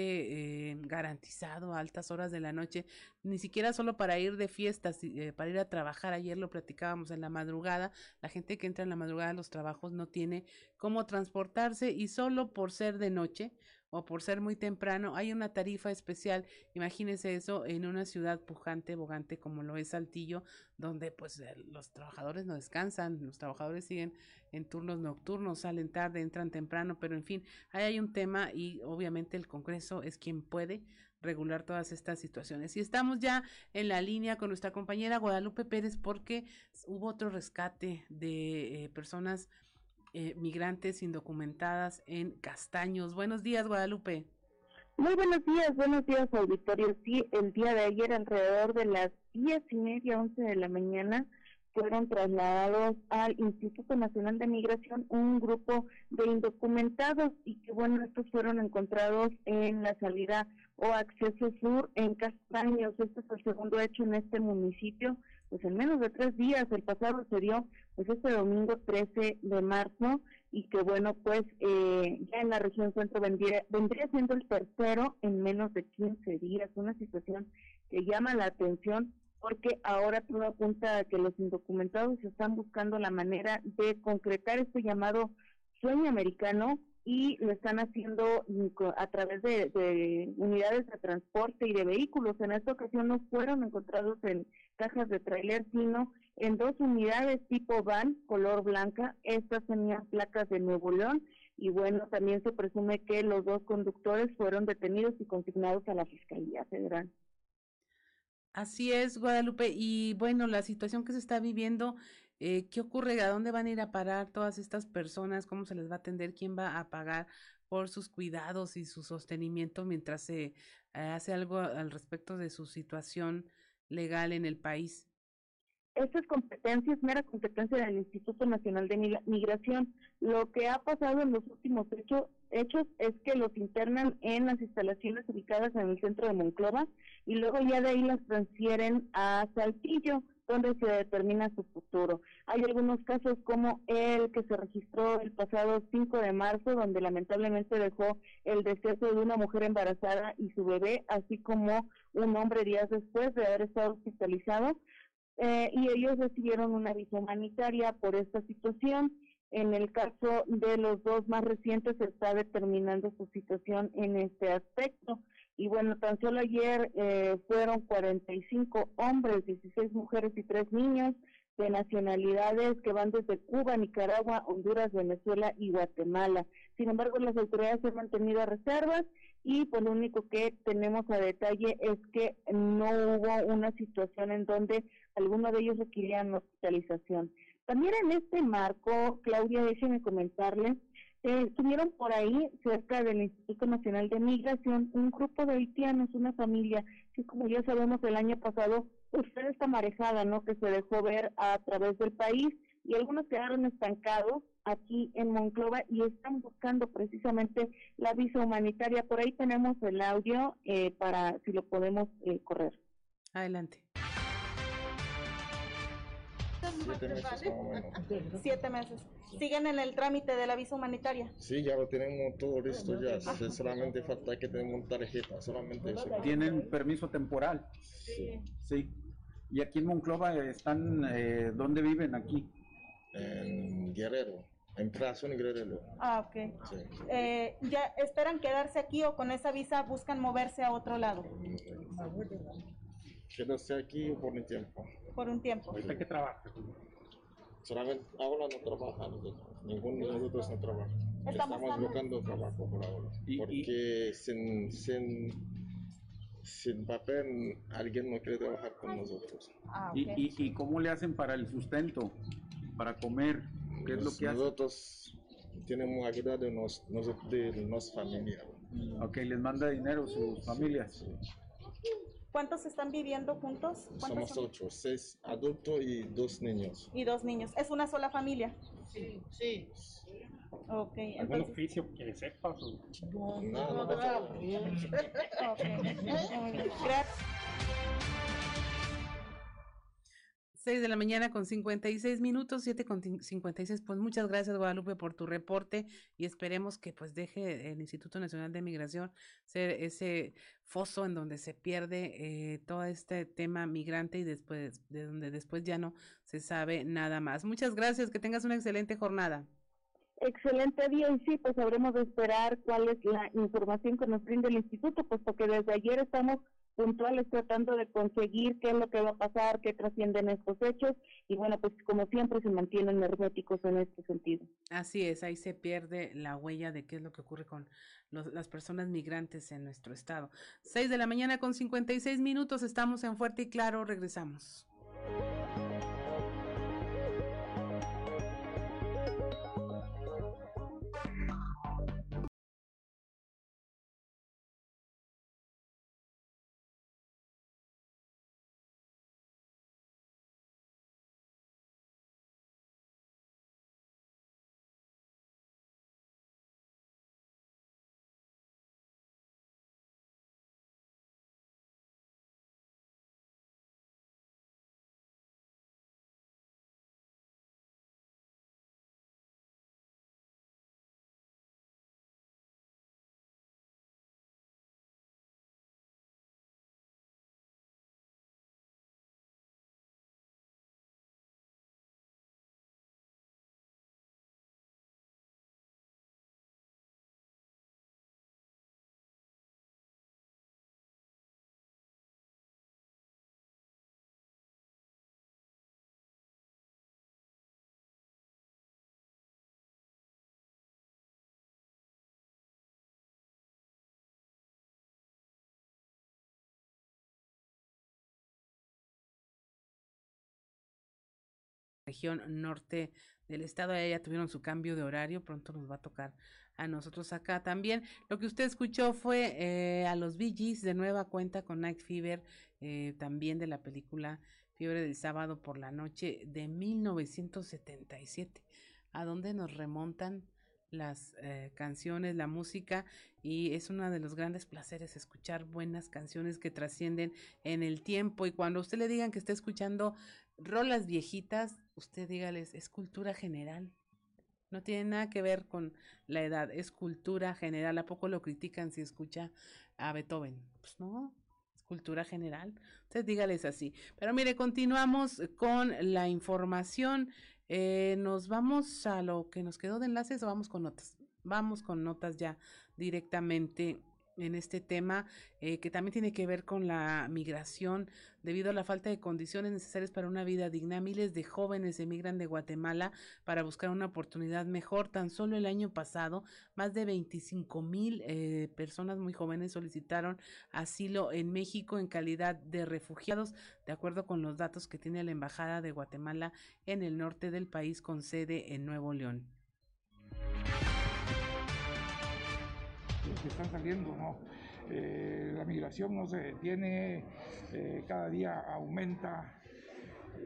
eh, garantizado a altas horas de la noche, ni siquiera solo para ir de fiestas, eh, para ir a trabajar. Ayer lo platicábamos en la madrugada. La gente que entra en la madrugada a los trabajos no tiene cómo transportarse y solo por ser de noche o por ser muy temprano, hay una tarifa especial. Imagínense eso en una ciudad pujante, bogante como lo es Saltillo, donde pues eh, los trabajadores no descansan, los trabajadores siguen en turnos nocturnos, salen tarde, entran temprano, pero en fin, ahí hay un tema y obviamente el Congreso es quien puede regular todas estas situaciones. Y estamos ya en la línea con nuestra compañera Guadalupe Pérez porque hubo otro rescate de eh, personas eh, migrantes indocumentadas en Castaños. Buenos días, Guadalupe. Muy buenos días, buenos días, auditorio. Sí, el día de ayer, alrededor de las diez y media, once de la mañana, fueron trasladados al Instituto Nacional de Migración un grupo de indocumentados y que bueno, estos fueron encontrados en la salida o acceso sur en Castaños. Este es el segundo hecho en este municipio pues en menos de tres días, el pasado se dio, pues este domingo 13 de marzo, y que bueno, pues eh, ya en la región centro vendría, vendría siendo el tercero en menos de 15 días, una situación que llama la atención porque ahora todo apunta a que los indocumentados están buscando la manera de concretar este llamado sueño americano y lo están haciendo a través de, unidades de transporte y de vehículos. En esta ocasión no fueron encontrados en cajas de trailer, sino en dos unidades tipo van, color blanca. Estas tenían placas de Nuevo León y bueno, también se presume que los dos conductores fueron detenidos y consignados a la Fiscalía Federal. Así es, Guadalupe. Y bueno, la situación que se está viviendo, eh, ¿qué ocurre? ¿A dónde van a ir a parar todas estas personas? ¿Cómo se les va a atender? ¿Quién va a pagar por sus cuidados y su sostenimiento mientras se eh, hace algo al respecto de su situación legal en el país? Esta es competencia, es mera competencia del Instituto Nacional de Migración. Lo que ha pasado en los últimos hechos es que los internan en las instalaciones ubicadas en el centro de Monclova y luego ya de ahí las transfieren a Saltillo, donde se determina su futuro. Hay algunos casos como el que se registró el pasado 5 de marzo, donde lamentablemente dejó el deceso de una mujer embarazada y su bebé, así como un hombre días después de haber estado hospitalizado eh, y ellos recibieron una visa humanitaria por esta situación. En el caso de los dos más recientes se está determinando su situación en este aspecto. Y bueno, tan solo ayer eh, fueron 45 hombres, 16 mujeres y 3 niños de nacionalidades que van desde Cuba, Nicaragua, Honduras, Venezuela y Guatemala. Sin embargo, las autoridades han mantenido reservas y pues lo único que tenemos a detalle es que no hubo una situación en donde alguno de ellos requerían hospitalización. También en este marco, Claudia, déjeme comentarle, eh, estuvieron por ahí, cerca del Instituto Nacional de Migración, un grupo de haitianos, una familia que, como ya sabemos, el año pasado, usted pues, está marejada, ¿no? Que se dejó ver a través del país y algunos quedaron estancados aquí en Monclova y están buscando precisamente la visa humanitaria. Por ahí tenemos el audio eh, para si lo podemos eh, correr. Adelante. Siete meses, Siete meses. ¿Siguen en el trámite de la visa humanitaria? Sí, ya lo tenemos todo listo ya. Solamente falta que tenemos tarjeta, solamente eso. ¿Tienen permiso temporal? Sí. Sí. ¿Y aquí en Monclova están, eh, dónde viven aquí? En Guerrero. En Plaza Guerrero. Ah, ok. Sí. Eh, ¿Ya esperan quedarse aquí o con esa visa buscan moverse a otro lado? Quedarse aquí por un tiempo por un tiempo. ¿Ahorita qué trabaja? Solamente ahora no trabaja Ninguno de nosotros no trabaja. Estamos, buscando trabajo por ahora. porque Sin, sin, sin papel alguien no quiere trabajar con nosotros. Ah, ¿Y, y, y cómo le hacen para el sustento? Para comer. ¿Qué es lo que hacen? Nosotros tenemos ayuda de, nos, de nuestra familia. Ok, les manda dinero sus familias. ¿Cuántos están viviendo juntos? Somos ocho, seis adultos y dos niños. Y dos niños. ¿Es una sola familia? Sí, sí. Ok, entonces... ¿Algún oficio que sepas? No, no, no. no, no. Okay. Gracias. 6 de la mañana con 56 minutos, 7 con 56. Pues muchas gracias Guadalupe por tu reporte y esperemos que pues deje el Instituto Nacional de Migración ser ese foso en donde se pierde eh, todo este tema migrante y después de donde después ya no se sabe nada más. Muchas gracias, que tengas una excelente jornada. Excelente día y sí, pues sabremos de esperar cuál es la información que nos brinda el instituto, puesto que desde ayer estamos puntuales tratando de conseguir qué es lo que va a pasar, qué trascienden estos hechos y bueno, pues como siempre se mantienen herméticos en este sentido. Así es, ahí se pierde la huella de qué es lo que ocurre con las personas migrantes en nuestro estado. Seis de la mañana con 56 minutos, estamos en Fuerte y Claro, regresamos. Región norte del estado. Allá ya tuvieron su cambio de horario, pronto nos va a tocar a nosotros acá también. Lo que usted escuchó fue eh, a los Gees de nueva cuenta con Night Fever, eh, también de la película Fiebre del Sábado por la Noche de 1977, a donde nos remontan las eh, canciones, la música y es uno de los grandes placeres escuchar buenas canciones que trascienden en el tiempo y cuando usted le digan que está escuchando rolas viejitas, usted dígales, es cultura general. No tiene nada que ver con la edad, es cultura general. ¿A poco lo critican si escucha a Beethoven? Pues no, es cultura general. Usted dígales así. Pero mire, continuamos con la información. Eh, nos vamos a lo que nos quedó de enlaces o vamos con notas. Vamos con notas ya directamente en este tema eh, que también tiene que ver con la migración debido a la falta de condiciones necesarias para una vida digna. Miles de jóvenes emigran de Guatemala para buscar una oportunidad mejor. Tan solo el año pasado, más de 25 mil eh, personas muy jóvenes solicitaron asilo en México en calidad de refugiados, de acuerdo con los datos que tiene la Embajada de Guatemala en el norte del país con sede en Nuevo León. Están saliendo, ¿no? Eh, la migración no se detiene, eh, cada día aumenta.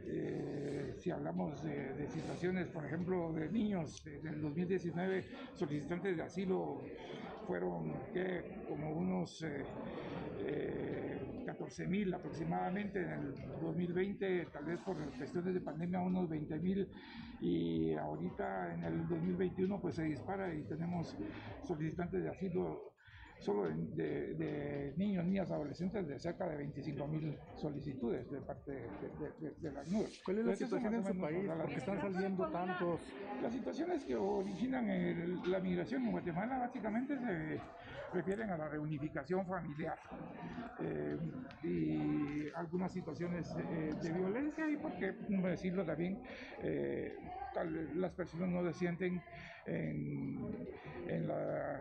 Eh, si hablamos de, situaciones, por ejemplo, de niños, en el 2019 solicitantes de asilo fueron como unos 14 mil aproximadamente, en el 2020 tal vez por cuestiones de pandemia unos 20 mil y ahorita en el 2021 pues se dispara y tenemos solicitantes de asilo solo de, niños, niñas, adolescentes de cerca de 25 mil solicitudes de parte de, las nubes. ¿Cuál es la situación en su país? ¿Por están saliendo tantos? Las situaciones que originan la migración en Guatemala básicamente se refieren a la reunificación familiar eh, y algunas situaciones eh, de violencia y porque, decirlo también, eh, las personas no se sienten en, en la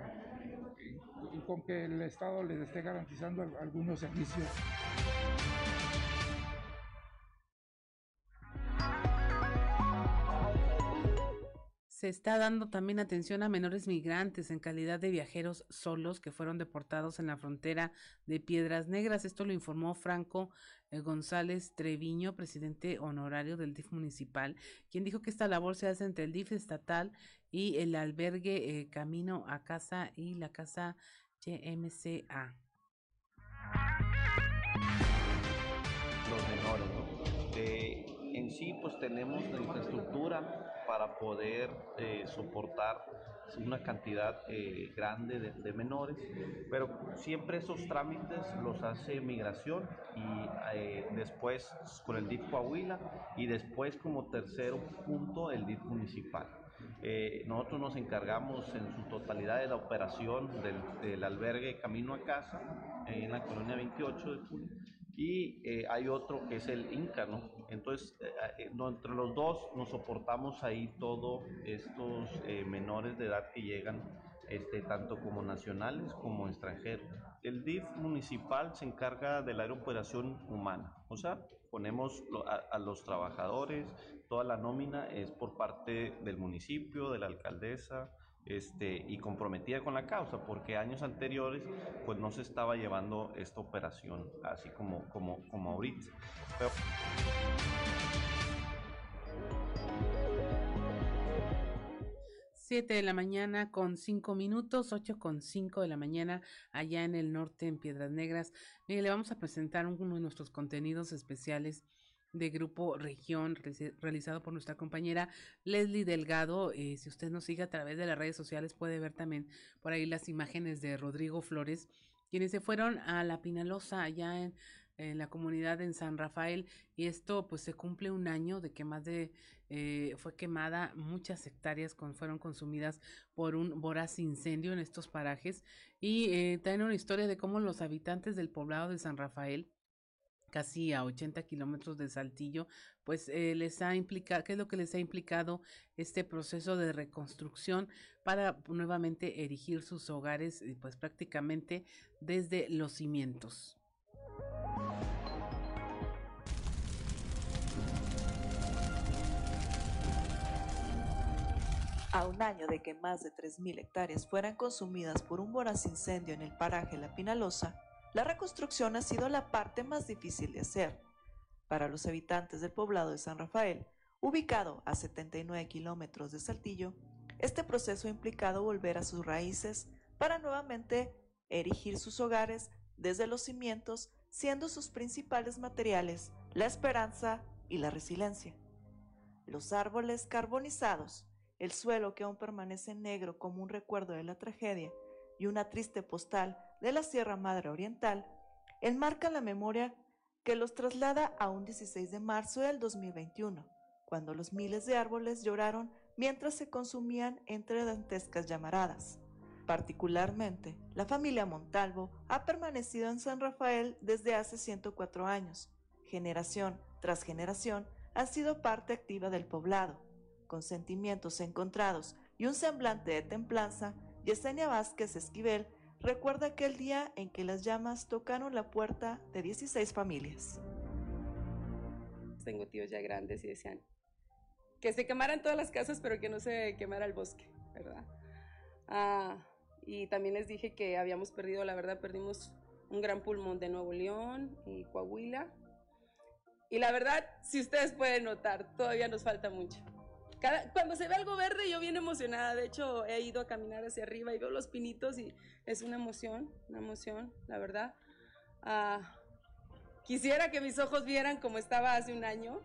con que el Estado les esté garantizando algunos servicios. Se está dando también atención a menores migrantes en calidad de viajeros solos que fueron deportados en la frontera de Piedras Negras. Esto lo informó Franco eh, González Treviño, presidente honorario del DIF municipal, quien dijo que esta labor se hace entre el DIF estatal y el albergue eh, Camino a Casa y la Casa YMCA. Sí, pues tenemos la infraestructura para poder eh, soportar una cantidad eh, grande de, menores, pero siempre esos trámites los hace migración y eh, después con el DIF Coahuila y después como tercero punto el DIF municipal. nosotros nos encargamos en su totalidad de la operación del, del albergue Camino a Casa en la colonia 28 de julio y eh, hay otro que es el Inca, ¿no? Entonces, eh, eh, entre los dos nos soportamos ahí todos estos menores de edad que llegan, este, tanto como nacionales como extranjeros. El DIF municipal se encarga de la operación humana, o sea, ponemos a los trabajadores, toda la nómina es por parte del municipio, de la alcaldesa, este, y comprometida con la causa, porque años anteriores pues no se estaba llevando esta operación así como, como, como ahorita. Siete de la mañana con cinco minutos, ocho con cinco de la mañana allá en el norte en Piedras Negras. Mire, le vamos a presentar uno de nuestros contenidos especiales de Grupo Región, realizado por nuestra compañera Leslie Delgado. Eh, si usted nos sigue a través de las redes sociales, puede ver también por ahí las imágenes de Rodrigo Flores, quienes se fueron a La Pinalosa, allá en, la comunidad en San Rafael, y esto pues se cumple un año de que más de, eh, fue quemada, muchas hectáreas con, fueron consumidas por un voraz incendio en estos parajes, y eh, traen una historia de cómo los habitantes del poblado de San Rafael, casi a 80 kilómetros de Saltillo, pues eh, les ha implicado, ¿qué es lo que les ha implicado este proceso de reconstrucción para nuevamente erigir sus hogares, pues prácticamente desde los cimientos? A un año de que más de 3.000 hectáreas fueran consumidas por un voraz incendio en el paraje La Pinalosa, la reconstrucción ha sido la parte más difícil de hacer. Para los habitantes del poblado de San Rafael, ubicado a 79 kilómetros de Saltillo, este proceso ha implicado volver a sus raíces para nuevamente erigir sus hogares desde los cimientos, siendo sus principales materiales la esperanza y la resiliencia. Los árboles carbonizados, el suelo que aún permanece negro como un recuerdo de la tragedia y una triste postal de la Sierra Madre Oriental, enmarcan la memoria que los traslada a un 16 de marzo del 2021, cuando los miles de árboles lloraron mientras se consumían entre dantescas llamaradas. Particularmente, la familia Montalvo ha permanecido en San Rafael desde hace 104 años. Generación tras generación han sido parte activa del poblado, con sentimientos encontrados y un semblante de templanza, Yesenia Vázquez Esquivel recuerda aquel día en que las llamas tocaron la puerta de 16 familias. Tengo tíos ya grandes y decían que se quemaran todas las casas, pero que no se quemara el bosque, ¿verdad? Ah, y también les dije que habíamos perdido, la verdad, perdimos un gran pulmón de Nuevo León y Coahuila. Y la verdad, si ustedes pueden notar, todavía nos falta mucho cuando se ve algo verde, yo bien emocionada. De hecho, he ido a caminar hacia arriba y veo los pinitos y es una emoción, una emoción, la verdad. Ah, quisiera que mis ojos vieran como estaba hace un año,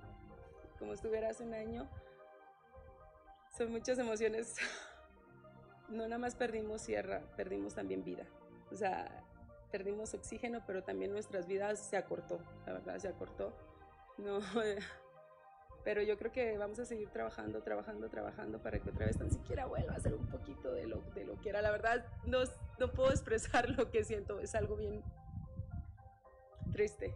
como estuviera hace un año. Son muchas emociones. No nada más perdimos sierra, perdimos también vida. O sea, perdimos oxígeno, pero también nuestras vidas se acortó, la verdad, se acortó. No, pero yo creo que vamos a seguir trabajando, trabajando, trabajando para que otra vez tan siquiera vuelva a ser un poquito de lo, de lo que era. La verdad, no, no puedo expresar lo que siento, es algo bien triste.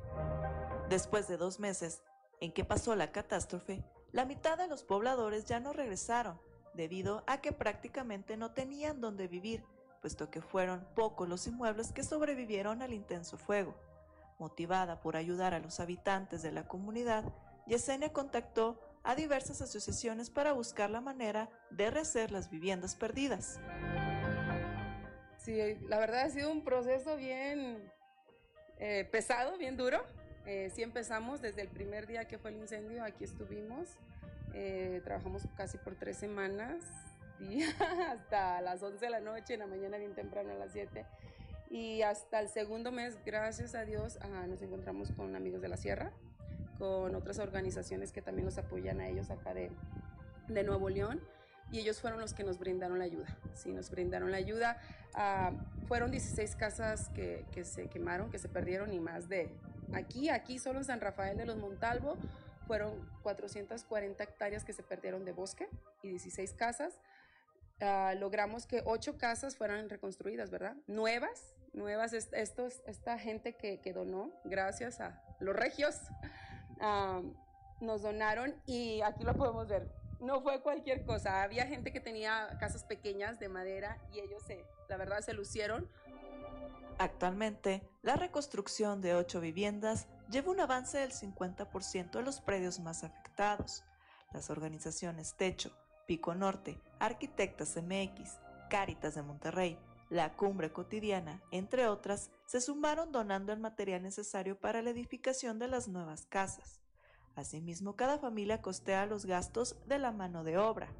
Después de dos meses en que pasó la catástrofe, la mitad de los pobladores ya no regresaron, debido a que prácticamente no tenían dónde vivir, puesto que fueron pocos los inmuebles que sobrevivieron al intenso fuego. Motivada por ayudar a los habitantes de la comunidad, Yesenia contactó a diversas asociaciones para buscar la manera de rehacer las viviendas perdidas. Sí, la verdad ha sido un proceso bien eh, pesado, bien duro. Eh, sí empezamos desde el primer día que fue el incendio, aquí estuvimos. Eh, trabajamos casi por tres semanas, hasta las 11 de la noche, en la mañana bien temprano a las 7. Y hasta el segundo mes, gracias a Dios, ah, nos encontramos con amigos de la sierra, con otras organizaciones que también nos apoyan a ellos acá de, de Nuevo León y ellos fueron los que nos brindaron la ayuda. Sí, nos brindaron la ayuda. Ah, fueron 16 casas que, que, se quemaron, que se perdieron y más de aquí, aquí solo en San Rafael de los Montalvo fueron 440 hectáreas que se perdieron de bosque y 16 casas. Ah, logramos que 8 casas fueran reconstruidas, ¿verdad? Nuevas, nuevas, estos, esta gente que, que donó, gracias a los regios, nos donaron y aquí lo podemos ver. No fue cualquier cosa, había gente que tenía casas pequeñas de madera y ellos se, la verdad, se lucieron. Actualmente, la reconstrucción de ocho viviendas lleva un avance del 50% de los predios más afectados. Las organizaciones Techo, Pico Norte, Arquitectas MX, Cáritas de Monterrey, La Cumbre Cotidiana, entre otras, se sumaron donando el material necesario para la edificación de las nuevas casas. Asimismo, cada familia costea los gastos de la mano de obra.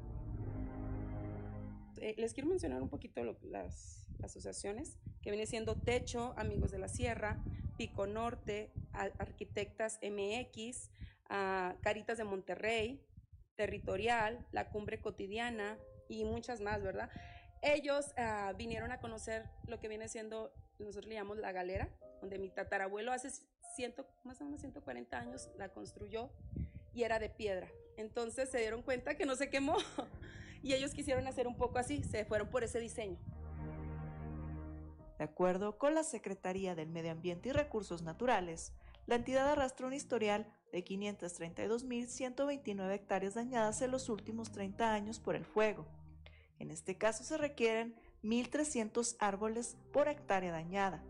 Eh, les quiero mencionar un poquito las, asociaciones, que viene siendo Techo, Amigos de la Sierra, Pico Norte, Arquitectas MX, Caritas de Monterrey, Territorial, La Cumbre Cotidiana y muchas más, ¿verdad? Ellos ah, vinieron a conocer lo que viene siendo nosotros le llamamos la galera, donde mi tatarabuelo hace ciento, más o menos 140 años la construyó y era de piedra. Entonces se dieron cuenta que no se quemó y ellos quisieron hacer un poco así, se fueron por ese diseño. De acuerdo con la Secretaría del Medio Ambiente y Recursos Naturales, la entidad arrastra un historial de 532.129 hectáreas dañadas en los últimos 30 años por el fuego. En este caso se requieren 1.300 árboles por hectárea dañada.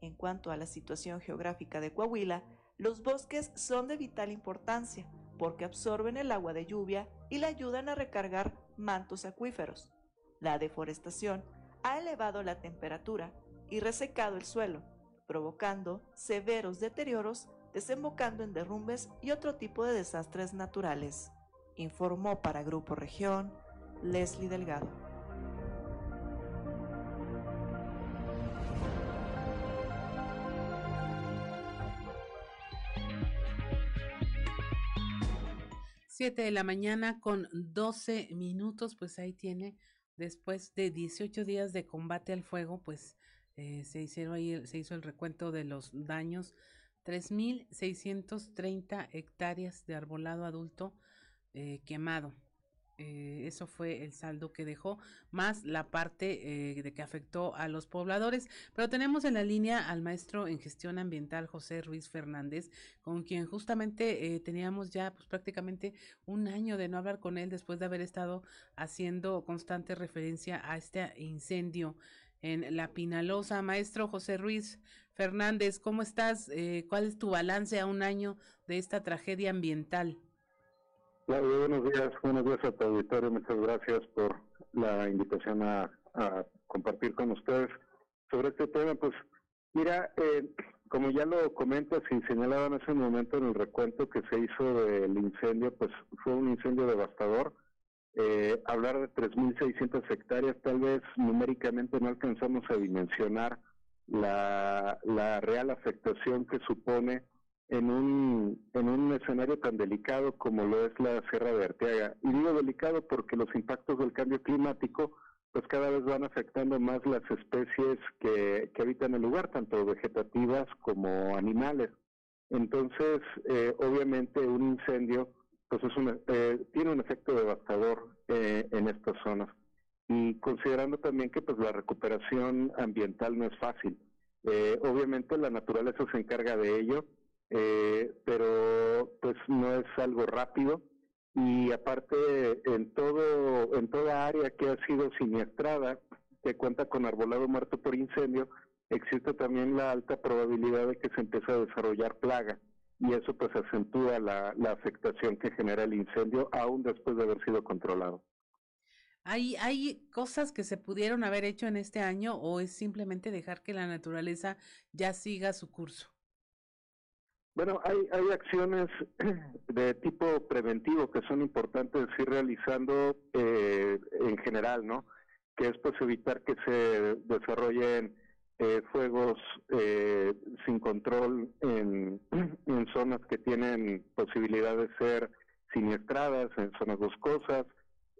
En cuanto a la situación geográfica de Coahuila, los bosques son de vital importancia porque absorben el agua de lluvia y la ayudan a recargar mantos acuíferos. La deforestación ha elevado la temperatura y resecado el suelo, provocando severos deterioros, desembocando en derrumbes y otro tipo de desastres naturales, informó para Grupo Región Leslie Delgado. Siete de la mañana con 12 minutos, pues ahí tiene, después de 18 días de combate al fuego, pues eh, se hicieron ahí, se hizo el recuento de los daños, 3.630 hectáreas de arbolado adulto eh, quemado. Eh, eso fue el saldo que dejó, más la parte de que afectó a los pobladores. Pero tenemos en la línea al maestro en gestión ambiental José Ruiz Fernández, con quien justamente teníamos ya pues, prácticamente un año de no hablar con él después de haber estado haciendo constante referencia a este incendio en La Pinalosa. Maestro José Ruiz Fernández, ¿cómo estás? Eh, ¿Cuál es tu balance a un año de esta tragedia ambiental? Claudio, buenos días, buenos días a tu auditorio, muchas gracias por la invitación a, compartir con ustedes sobre este tema. Pues mira, eh, como ya lo comentas y señalaba en ese momento en el recuento que se hizo del incendio, pues fue un incendio devastador eh, hablar de 3.600 hectáreas, tal vez numéricamente no alcanzamos a dimensionar la, la real afectación que supone en un, en un escenario tan delicado como lo es la Sierra de Arteaga. Y digo delicado porque los impactos del cambio climático pues cada vez van afectando más las especies que, que habitan el lugar, tanto vegetativas como animales. Entonces, eh, obviamente un incendio pues eh, tiene un efecto devastador eh, en estas zonas. Y considerando también que pues la recuperación ambiental no es fácil. Eh, obviamente la naturaleza se encarga de ello, pero pues no es algo rápido y aparte en todo en toda área que ha sido siniestrada que cuenta con arbolado muerto por incendio existe también la alta probabilidad de que se empiece a desarrollar plaga y eso pues acentúa la, la afectación que genera el incendio aún después de haber sido controlado. ¿Hay, ¿Hay cosas que se pudieron haber hecho en este año o es simplemente dejar que la naturaleza ya siga su curso? Bueno, hay, hay acciones de tipo preventivo que son importantes ir realizando eh, en general, ¿no? Que es pues evitar que se desarrollen eh, fuegos eh, sin control en, zonas que tienen posibilidad de ser siniestradas, en zonas boscosas,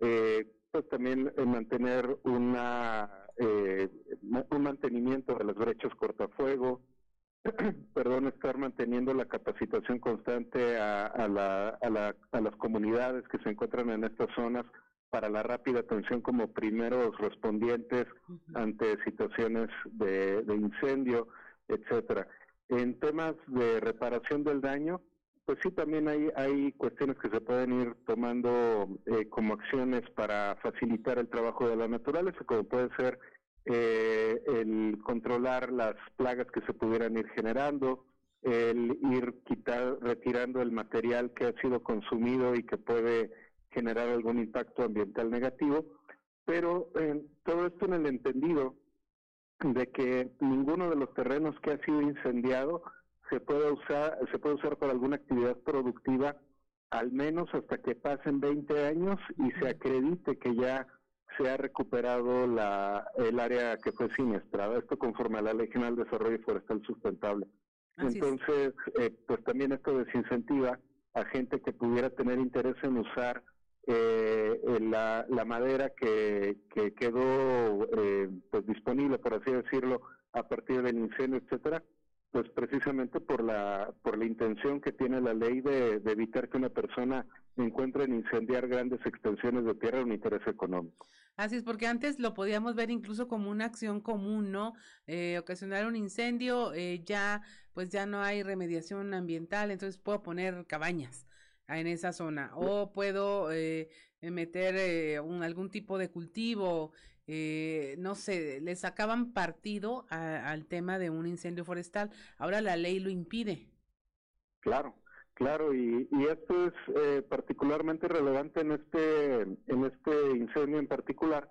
eh, pues también mantener una un mantenimiento de las brechas cortafuego, perdón, estar manteniendo la capacitación constante a, a, la, a, la, a las comunidades que se encuentran en estas zonas para la rápida atención como primeros respondientes ante situaciones de, incendio, etcétera. En temas de reparación del daño, pues sí, también hay, hay cuestiones que se pueden ir tomando eh, como acciones para facilitar el trabajo de la naturaleza, como puede ser eh, el controlar las plagas que se pudieran ir generando, el ir quitar, retirando el material que ha sido consumido y que puede generar algún impacto ambiental negativo, pero eh, todo esto en el entendido de que ninguno de los terrenos que ha sido incendiado se puede usar se puede usar para alguna actividad productiva al menos hasta que pasen 20 años y se acredite que ya se ha recuperado la, el área que fue siniestrada, esto conforme a la Ley General de Desarrollo Forestal Sustentable. Entonces, eh, pues también esto desincentiva a gente que pudiera tener interés en usar eh, la, la, madera que, que quedó eh, pues disponible, por así decirlo, a partir del incendio, etcétera, pues precisamente por la por la intención que tiene la ley de, evitar que una persona encuentre en incendiar grandes extensiones de tierra un interés económico. Así es, porque antes lo podíamos ver incluso como una acción común, ¿no? Eh, ocasionar un incendio, eh, ya pues ya no hay remediación ambiental, entonces puedo poner cabañas en esa zona o puedo eh, meter eh, un, algún tipo de cultivo no sé, le sacaban partido al tema de un incendio forestal. Ahora la ley lo impide. Claro, Claro, y, y esto es eh, particularmente relevante en este, en este incendio en particular,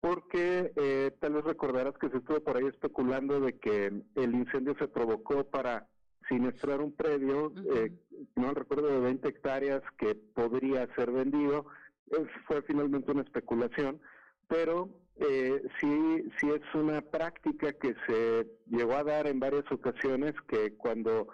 porque eh, tal vez recordarás que se estuvo por ahí especulando de que el incendio se provocó para sinestrar un predio, eh, no recuerdo, de 20 hectáreas que podría ser vendido. fue finalmente una especulación, pero eh, sí, sí es una práctica que se llegó a dar en varias ocasiones que cuando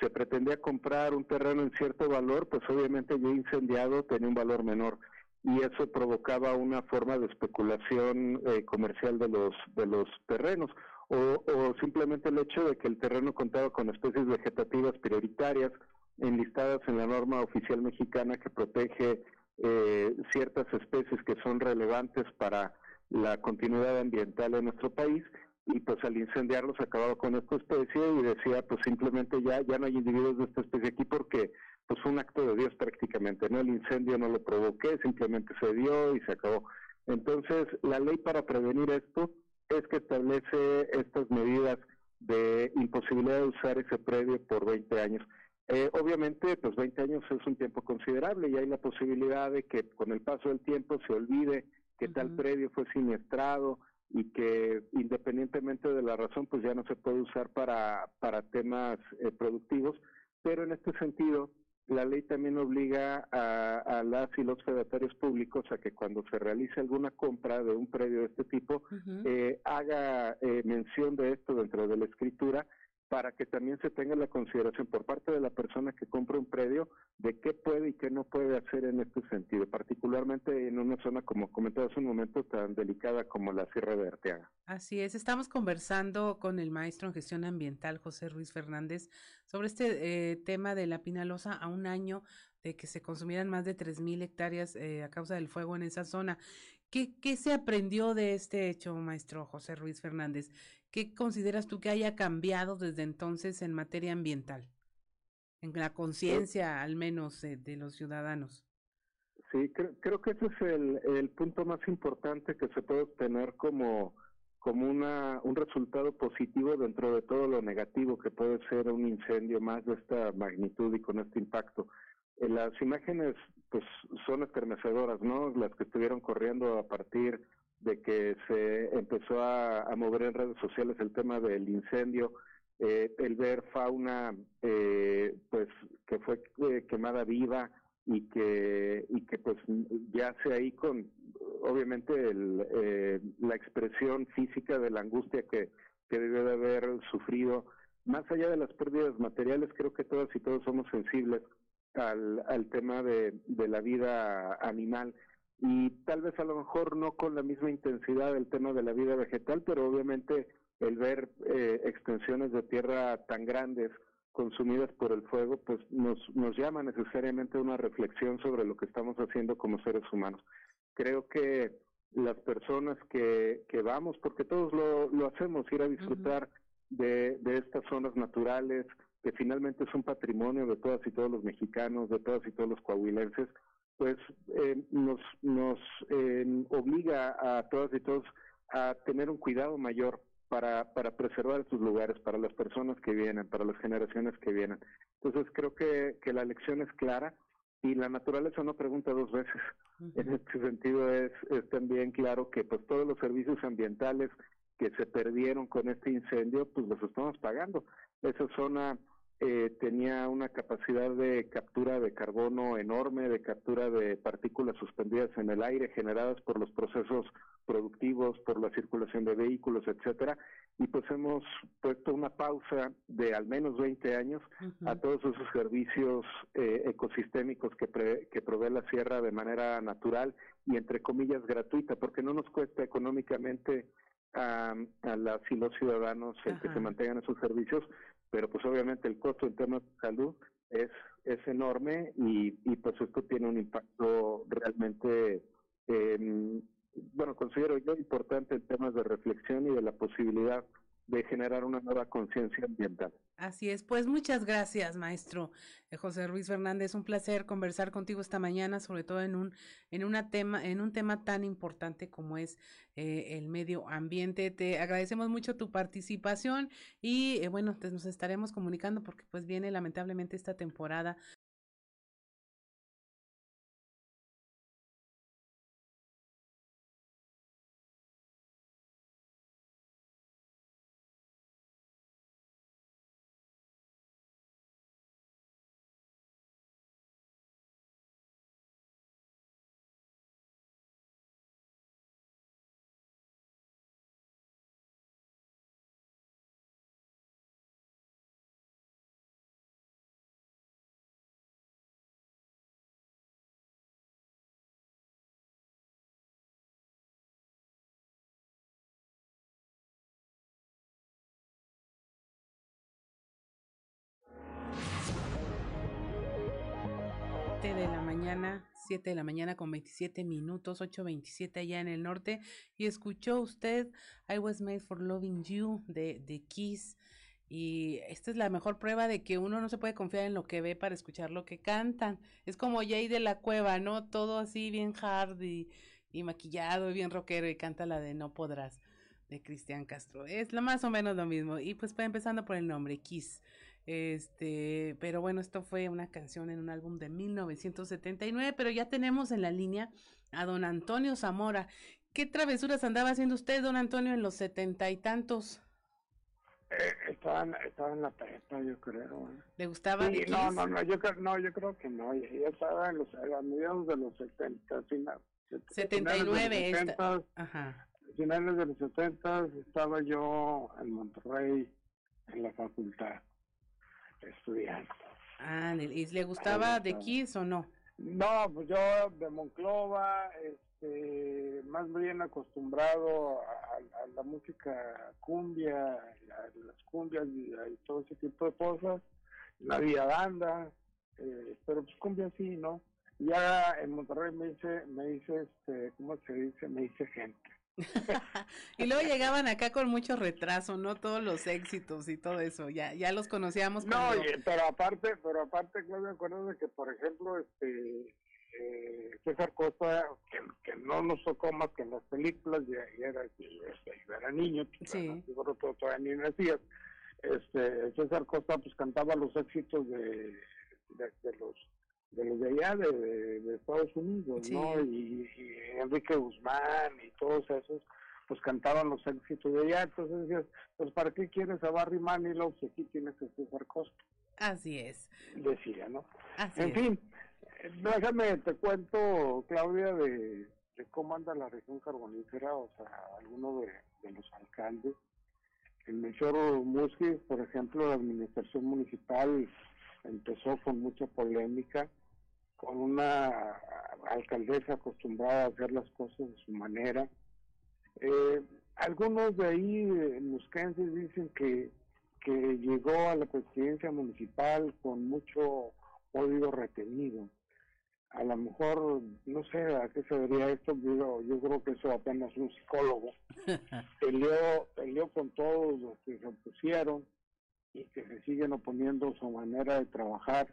se pretendía comprar un terreno en cierto valor, pues obviamente ya incendiado tenía un valor menor. Y eso provocaba una forma de especulación eh, comercial de los de los terrenos. O, simplemente el hecho de que el terreno contaba con especies vegetativas prioritarias enlistadas en la norma oficial mexicana que protege eh, ciertas especies que son relevantes para la continuidad ambiental en nuestro país y pues al incendiarlos acababa con esta especie y decía pues simplemente ya ya no hay individuos de esta especie aquí porque pues fue un acto de Dios prácticamente, ¿no? El incendio no lo provoqué, simplemente se dio y se acabó. Entonces, la ley para prevenir esto es que establece estas medidas de imposibilidad de usar ese predio por 20 años. Eh, obviamente, pues 20 años es un tiempo considerable y hay la posibilidad de que con el paso del tiempo se olvide que tal predio fue siniestrado y que independientemente de la razón, pues ya no se puede usar para, para temas eh, productivos. Pero en este sentido, la ley también obliga a, las y los fedatarios públicos a que cuando se realice alguna compra de un predio de este tipo, eh, haga eh, mención de esto dentro de la escritura para que también se tenga la consideración por parte de la persona que compra un predio de qué puede y qué no puede hacer en este sentido, particularmente en una zona, como comentaba hace un momento, tan delicada como la Sierra de Arteaga. Así es, estamos conversando con el maestro en gestión ambiental, José Ruiz Fernández, sobre este eh, tema de la Pinalosa a un año de que se consumieran más de 3.000 hectáreas eh, a causa del fuego en esa zona. ¿Qué, ¿Qué se aprendió de este hecho, maestro José Ruiz Fernández? ¿Qué consideras tú que haya cambiado desde entonces en materia ambiental? En la conciencia, al menos, de los ciudadanos. Sí, creo, creo que ese es el, el, punto más importante que se puede obtener como, como una, un resultado positivo dentro de todo lo negativo que puede ser un incendio más de esta magnitud y con este impacto. Eh, las imágenes pues son estremecedoras, ¿no? Las que estuvieron corriendo a partir de que se empezó a, mover en redes sociales el tema del incendio, eh, el ver fauna eh, pues que fue eh, quemada viva y que y que pues yace ahí con obviamente el, la expresión física de la angustia que, que debió de haber sufrido. Más allá de las pérdidas materiales creo que todas y todos somos sensibles al, al tema de, de la vida animal y tal vez a lo mejor no con la misma intensidad del tema de la vida vegetal, pero obviamente el ver eh, extensiones de tierra tan grandes consumidas por el fuego, pues nos, nos llama necesariamente a una reflexión sobre lo que estamos haciendo como seres humanos. Creo que las personas que, que vamos, porque todos lo, lo hacemos, ir a disfrutar de, de estas zonas naturales, que finalmente es un patrimonio de todas y todos los mexicanos, de todas y todos los coahuilenses, pues eh, nos, nos eh, obliga a todas y todos a tener un cuidado mayor para, para preservar estos lugares, para las personas que vienen, para las generaciones que vienen. Entonces creo que, que la lección es clara y la naturaleza no pregunta dos veces. En este sentido es, es también claro que pues todos los servicios ambientales que se perdieron con este incendio, pues los estamos pagando. Esa zona eh, tenía una capacidad de captura de carbono enorme, de captura de partículas suspendidas en el aire generadas por los procesos productivos, por la circulación de vehículos, etcétera, y pues hemos puesto una pausa de al menos 20 años a todos esos servicios eh, ecosistémicos que, que provee la sierra de manera natural y entre comillas gratuita, porque no nos cuesta económicamente a, a las y los ciudadanos el que se mantengan esos servicios, pero pues obviamente el costo en temas de salud es, es enorme y, y pues esto tiene un impacto realmente, eh, bueno, considero yo importante en temas de reflexión y de la posibilidad de generar una nueva conciencia ambiental. Así es, pues muchas gracias, maestro eh, José Ruiz Fernández. Un placer conversar contigo esta mañana, sobre todo en un en una tema en un tema tan importante como es eh, el medio ambiente. Te agradecemos mucho tu participación y eh, bueno, nos estaremos comunicando porque pues viene lamentablemente esta temporada mañana, 7 de la mañana con 27 minutos, 8.27 allá en el norte. Y escuchó usted I Was Made for Loving You de, de Kiss. Y esta es la mejor prueba de que uno no se puede confiar en lo que ve para escuchar lo que cantan. Es como Jay de la Cueva, ¿no? Todo así bien hard y, y maquillado y bien rockero y canta la de No Podrás de Cristian Castro. Es lo más o menos lo mismo. Y pues empezando por el nombre, Kiss. Este, pero bueno, esto fue una canción en un álbum de 1979, pero ya tenemos en la línea a don Antonio Zamora. ¿Qué travesuras andaba haciendo usted, don Antonio, en los setenta y tantos? Eh, estaba, en, estaba en la prepa, yo creo. ¿Le gustaba sí, No, no, no yo, no, yo creo que no. Yo estaba en los, a mediados de los 70, final, 79. Esta, ajá. Finales de los 70 estaba yo en Monterrey, en la facultad, estudiando. Ah, ¿y le gustaba de Kiss o no? No, pues yo de Monclova, este, más bien acostumbrado a, la música cumbia, a las cumbias y, todo ese tipo de cosas. No había banda, eh, pero pues cumbia sí, ¿no? Ya en Monterrey me hice, me hice, este, ¿cómo se dice? Me hice gente. y luego llegaban acá con mucho retraso, ¿no? Todos los éxitos y todo eso, ya ya los conocíamos. No, pero aparte, pero aparte, me acuerdo de que, por ejemplo, este eh, César Costa, que, no nos tocó más que en las películas, ya, era, era niño, sí. seguro todo, todavía ni nacías, este, César Costa pues cantaba los éxitos de, de, los de los de allá de, Estados Unidos, ¿no? Y, Enrique Guzmán y todos esos, pues cantaban los éxitos de allá, entonces decías, pues ¿para qué quieres a Barry Manilow si aquí tienes a César Costa? Así es. Decía, ¿no? en fin, déjame, te cuento, Claudia, de, cómo anda la región carbonífera, o sea, algunos de, los alcaldes. En Melchor Musquis, por ejemplo, la administración municipal empezó con mucha polémica, con una alcaldesa acostumbrada a hacer las cosas de su manera. Eh, algunos de ahí, musquenses, dicen que, que llegó a la presidencia municipal con mucho odio retenido a lo mejor, no sé a qué se debería esto, yo, yo creo que eso apenas un psicólogo. peleó, peleó con todos los que se opusieron y que se siguen oponiendo su manera de trabajar,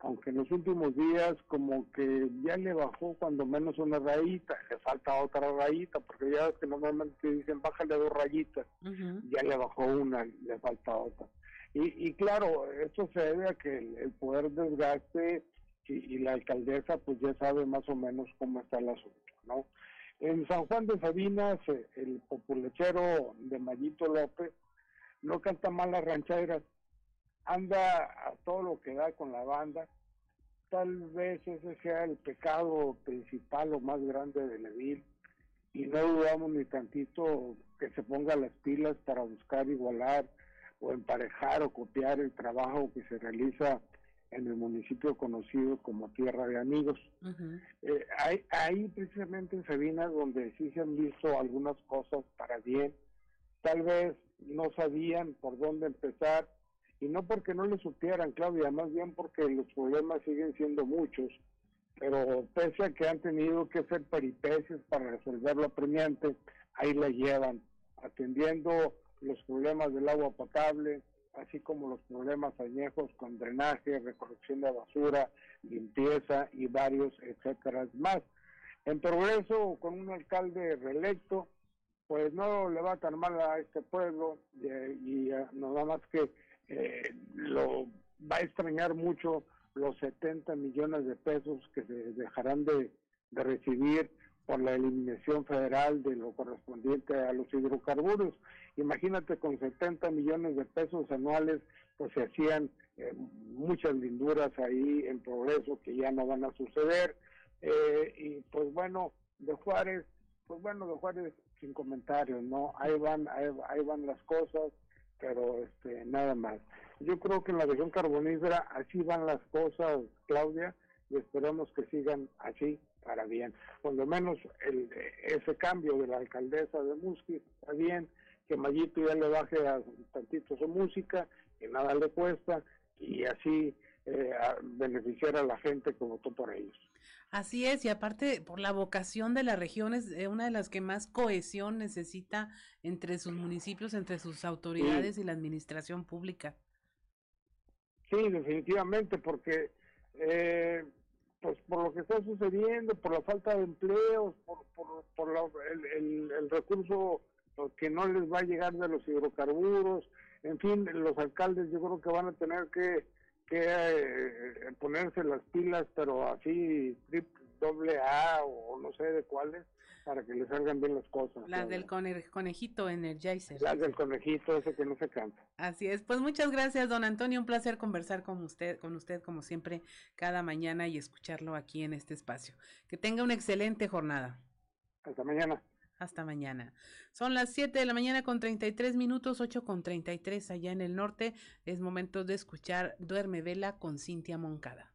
aunque en los últimos días como que ya le bajó cuando menos una rayita, le falta otra rayita, porque ya es que normalmente dicen bájale dos rayitas, ya le bajó una, le falta otra. Y, y claro, esto se debe a que el, el poder desgaste y, la alcaldesa pues ya sabe más o menos cómo está el asunto, ¿no? En San Juan de Sabinas, eh, el populechero de Mayito López no canta mal las rancheras, anda a todo lo que da con la banda, tal vez ese sea el pecado principal o más grande de Levil, y no dudamos ni tantito que se ponga las pilas para buscar igualar o emparejar o copiar el trabajo que se realiza en el municipio conocido como Tierra de Amigos. Eh, ahí precisamente en Sabina donde sí se han visto algunas cosas para bien, tal vez no sabían por dónde empezar y no porque no le supieran, Claudia, más bien porque los problemas siguen siendo muchos, pero pese a que han tenido que hacer peripecias para resolver lo apremiante, ahí la llevan, atendiendo los problemas del agua potable, así como los problemas añejos con drenaje, recolección de basura, limpieza y varios, etcétera, más. En progreso, con un alcalde reelecto, pues no le va tan mal a este pueblo y, no nada más que eh, lo va a extrañar mucho los 70 millones de pesos que se dejarán de, recibir por la eliminación federal de lo correspondiente a los hidrocarburos. Imagínate con 70 millones de pesos anuales, pues se hacían eh, muchas linduras ahí en progreso que ya no van a suceder. Eh, y pues bueno, de Juárez, pues bueno, de Juárez sin comentarios, ¿no? Ahí van, ahí, ahí van las cosas, pero este, nada más. Yo creo que en la región carbonífera así van las cosas, Claudia, y esperamos que sigan así para bien. Por lo menos el, ese cambio de la alcaldesa de Musqui está bien, que Mayito ya le baje a tantito su música, que nada le cuesta, y así eh, beneficiar a la gente que votó por ellos. Así es, y aparte por la vocación de la región es eh, una de las que más cohesión necesita entre sus municipios, entre sus autoridades y la administración pública. Sí, definitivamente, porque eh, pues por lo que está sucediendo, por la falta de empleos, por, por, por el, el, recurso que no les va a llegar de los hidrocarburos, en fin, los alcaldes yo creo que van a tener que que eh, ponerse las pilas, pero así doble A o no sé de cuáles, para que le salgan bien las cosas. Las del conejito Energizer. Las del conejito, ese que no se cansa. Así es. Pues muchas gracias, don Antonio. Un placer conversar con usted, con usted como siempre, cada mañana y escucharlo aquí en este espacio. Que tenga una excelente jornada. Hasta mañana. Hasta mañana. Son las 7 de la mañana con 33 minutos, 8 con 33 allá en el norte. Es momento de escuchar Duerme Vela con Cintia Moncada.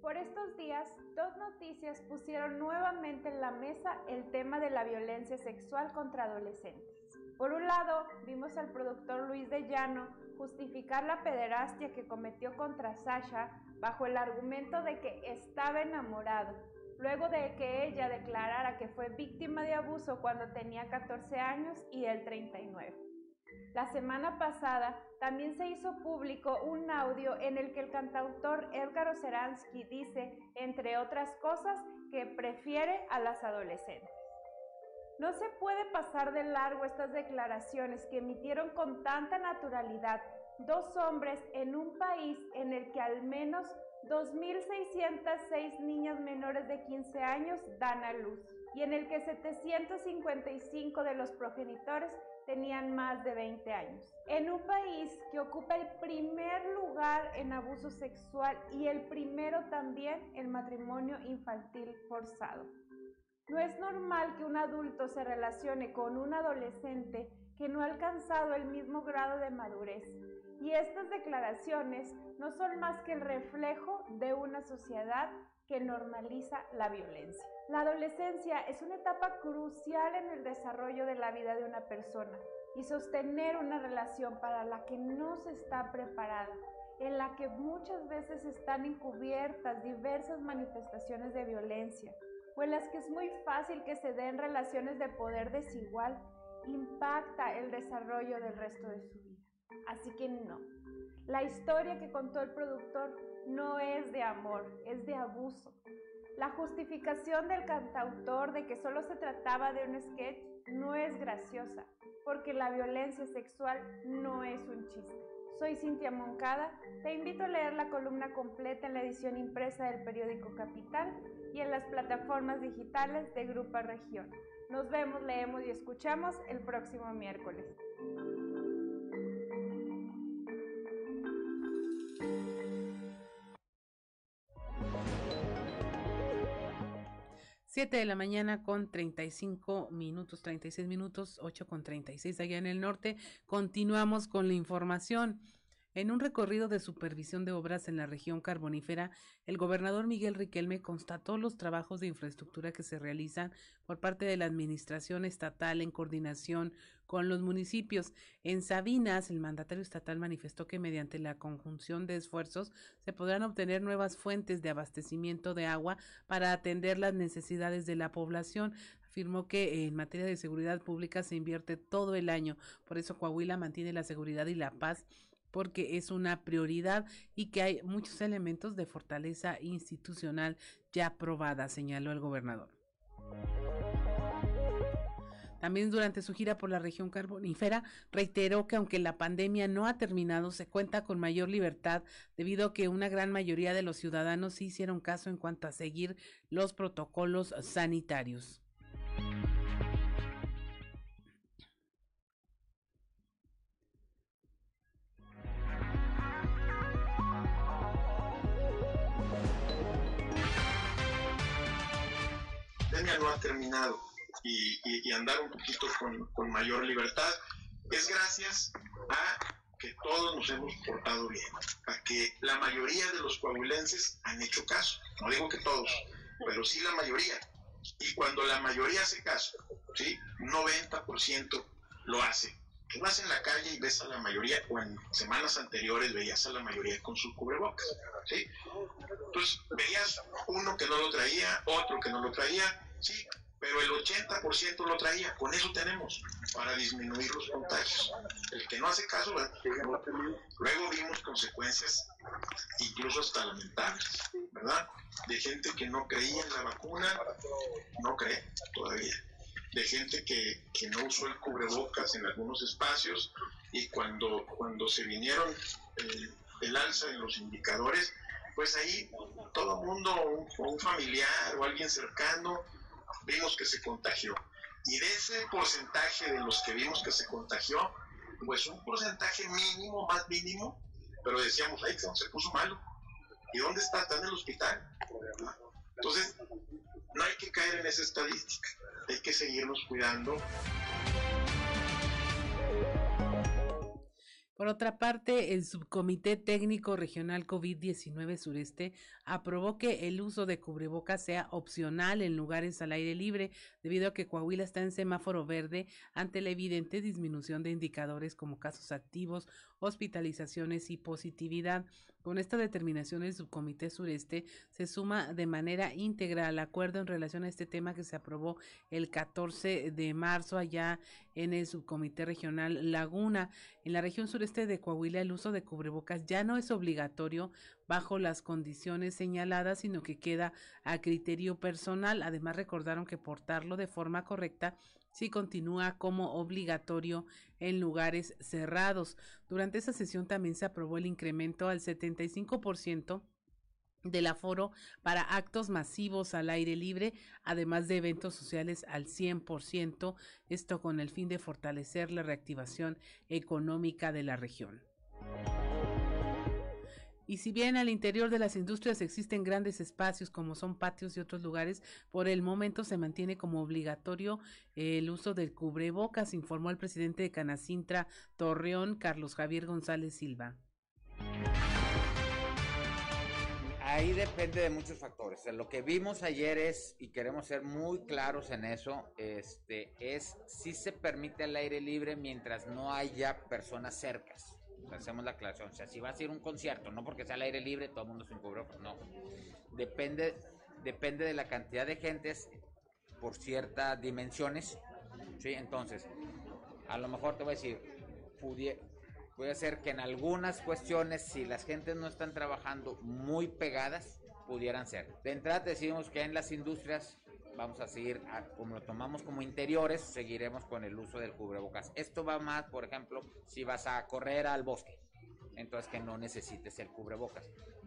Por estos días, dos noticias pusieron nuevamente en la mesa el tema de la violencia sexual contra adolescentes. Por un lado, vimos al productor Luis de Llano justificar la pederastia que cometió contra Sasha bajo el argumento de que estaba enamorado, luego de que ella declarara que fue víctima de abuso cuando tenía 14 años y él 39. La semana pasada también se hizo público un audio en el que el cantautor Edgar Oceransky dice, entre otras cosas, que prefiere a las adolescentes. No se puede pasar de largo estas declaraciones que emitieron con tanta naturalidad dos hombres en un país en el que al menos 2.606 niñas menores de 15 años dan a luz y en el que 755 de los progenitores tenían más de 20 años. En un país que ocupa el primer lugar en abuso sexual y el primero también en matrimonio infantil forzado. No es normal que un adulto se relacione con un adolescente que no ha alcanzado el mismo grado de madurez y estas declaraciones no son más que el reflejo de una sociedad que normaliza la violencia. La adolescencia es una etapa crucial en el desarrollo de la vida de una persona y sostener una relación para la que no se está preparada, en la que muchas veces están encubiertas diversas manifestaciones de violencia o en las que es muy fácil que se den relaciones de poder desigual, impacta el desarrollo del resto de su vida. Así que no. La historia que contó el productor no es de amor, es de abuso. La justificación del cantautor de que solo se trataba de un sketch no es graciosa, porque la violencia sexual no es un chiste. Soy Cintia Moncada, te invito a leer la columna completa en la edición impresa del periódico Capital y en las plataformas digitales de Grupo Región. Nos vemos, leemos y escuchamos el próximo miércoles. 7 de la mañana con 35 minutos, 36 minutos, 8 con 36 allá en el norte. Continuamos con la información. En un recorrido de supervisión de obras en la región carbonífera, el gobernador Miguel Riquelme constató los trabajos de infraestructura que se realizan por parte de la Administración Estatal en coordinación con los municipios. En Sabinas, el mandatario estatal manifestó que mediante la conjunción de esfuerzos se podrán obtener nuevas fuentes de abastecimiento de agua para atender las necesidades de la población afirmó que en materia de seguridad pública se invierte todo el año. Por eso Coahuila mantiene la seguridad y la paz porque es una prioridad y que hay muchos elementos de fortaleza institucional ya probada, señaló el gobernador. También durante su gira por la región carbonífera reiteró que aunque la pandemia no ha terminado, se cuenta con mayor libertad debido a que una gran mayoría de los ciudadanos hicieron caso en cuanto a seguir los protocolos sanitarios. No ha terminado y, andar un poquito con, mayor libertad es gracias a que todos nos hemos portado bien, a que la mayoría de los coahuilenses han hecho caso. No digo que todos, pero sí la mayoría. Y cuando la mayoría hace caso, ¿sí? un 90% lo hace, Tú vas en la calle y ves a la mayoría, o en semanas anteriores veías a la mayoría con sus cubrebocas, ¿sí? Entonces veías uno que no lo traía, otro que no lo traía, sí, pero el 80% lo traía. Con eso tenemos para disminuir los contagios. El que no hace caso, luego vimos consecuencias incluso hasta lamentables, ¿verdad? De gente que no creía en la vacuna, no cree todavía. De gente que, que no usó el cubrebocas en algunos espacios y cuando, cuando se vinieron el, alza en los indicadores, pues ahí todo el mundo, un, un familiar o alguien cercano, vimos que se contagió. Y de ese porcentaje de los que vimos que se contagió, pues un porcentaje mínimo, más mínimo, pero decíamos, ay, se puso malo. ¿Y dónde está? Está en el hospital. Entonces, no hay que caer en esa estadística, hay que seguirnos cuidando. Por otra parte, el Subcomité Técnico Regional COVID-19 Sureste aprobó que el uso de cubrebocas sea opcional en lugares al aire libre, debido a que Coahuila está en semáforo verde ante la evidente disminución de indicadores como casos activos, hospitalizaciones y positividad. Con esta determinación, el subcomité sureste se suma de manera íntegra al acuerdo en relación a este tema que se aprobó el 14 de marzo allá en el subcomité regional Laguna. En la región sureste de Coahuila, el uso de cubrebocas ya no es obligatorio bajo las condiciones señaladas, sino que queda a criterio personal. Además, recordaron que portarlo de forma correcta si continúa como obligatorio en lugares cerrados. Durante esa sesión también se aprobó el incremento al 75% del aforo para actos masivos al aire libre, además de eventos sociales al 100%, esto con el fin de fortalecer la reactivación económica de la región. Y si bien al interior de las industrias existen grandes espacios como son patios y otros lugares, por el momento se mantiene como obligatorio el uso del cubrebocas, informó el presidente de Canacintra Torreón, Carlos Javier González Silva. Ahí depende de muchos factores. Lo que vimos ayer es, y queremos ser muy claros en eso, este, es si se permite el aire libre mientras no haya personas cercas hacemos la aclaración. O sea, si va a ser un concierto, no porque sea al aire libre, todo el mundo sin cubrebocas, no. Depende, depende de la cantidad de gentes por ciertas dimensiones. ¿sí? Entonces, a lo mejor te voy a decir, puede ser que en algunas cuestiones, si las gentes no están trabajando muy pegadas, pudieran ser. De entrada decimos que en las industrias vamos a seguir, como lo tomamos como interiores, seguiremos con el uso del cubrebocas. Esto va más, por ejemplo, si vas a correr al bosque, entonces que no necesites el cubrebocas.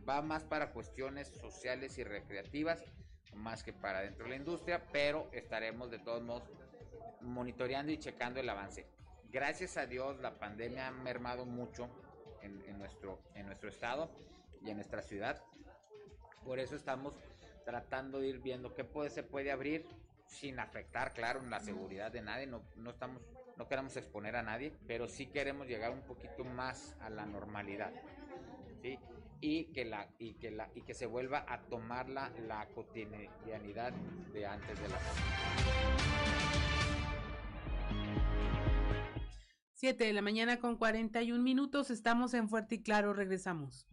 Va más para cuestiones sociales y recreativas, más que para dentro de la industria, pero estaremos de todos modos monitoreando y checando el avance. Gracias a Dios la pandemia ha mermado mucho en, nuestro, en nuestro estado y en nuestra ciudad. Por eso estamos tratando de ir viendo qué puede, se puede abrir sin afectar, claro, la seguridad de nadie. No, no estamos, no queremos exponer a nadie, pero sí queremos llegar un poquito más a la normalidad. Y que la y que la y que se vuelva a tomar la, la cotidianidad de antes de la Siete de la mañana con 41 minutos, estamos en Fuerte y Claro, regresamos.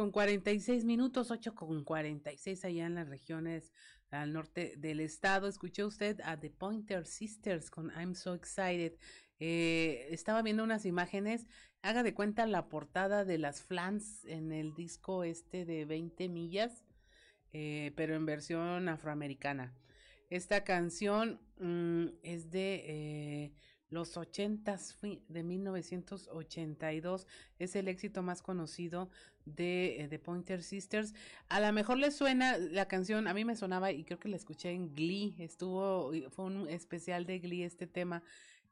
Con 46 minutos, 8 con 46 allá en las regiones al norte del estado. Escuché usted a The Pointer Sisters con I'm So Excited. Eh, estaba viendo unas imágenes. Haga de cuenta la portada de las Flans en el disco este de 20 millas, eh, pero en versión afroamericana. Esta canción mm, es de eh, los ochentas de 1982 es el éxito más conocido de The Pointer Sisters. A lo mejor les suena la canción, a mí me sonaba y creo que la escuché en Glee, estuvo, fue un especial de Glee este tema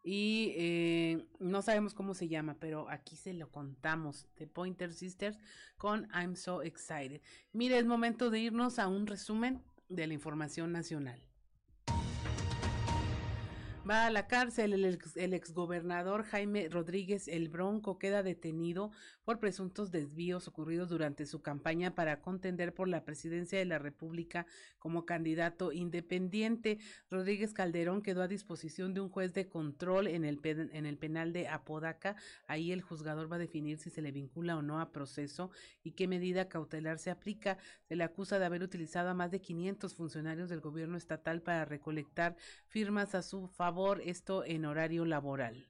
y eh, no sabemos cómo se llama, pero aquí se lo contamos, The Pointer Sisters con I'm So Excited. Mire, es momento de irnos a un resumen de la información nacional. Va a la cárcel el, ex, el exgobernador Jaime Rodríguez El Bronco queda detenido por presuntos desvíos ocurridos durante su campaña para contender por la presidencia de la República como candidato independiente. Rodríguez Calderón quedó a disposición de un juez de control en el, en el penal de Apodaca. Ahí el juzgador va a definir si se le vincula o no a proceso y qué medida cautelar se aplica. Se le acusa de haber utilizado a más de 500 funcionarios del gobierno estatal para recolectar firmas a su favor esto en horario laboral.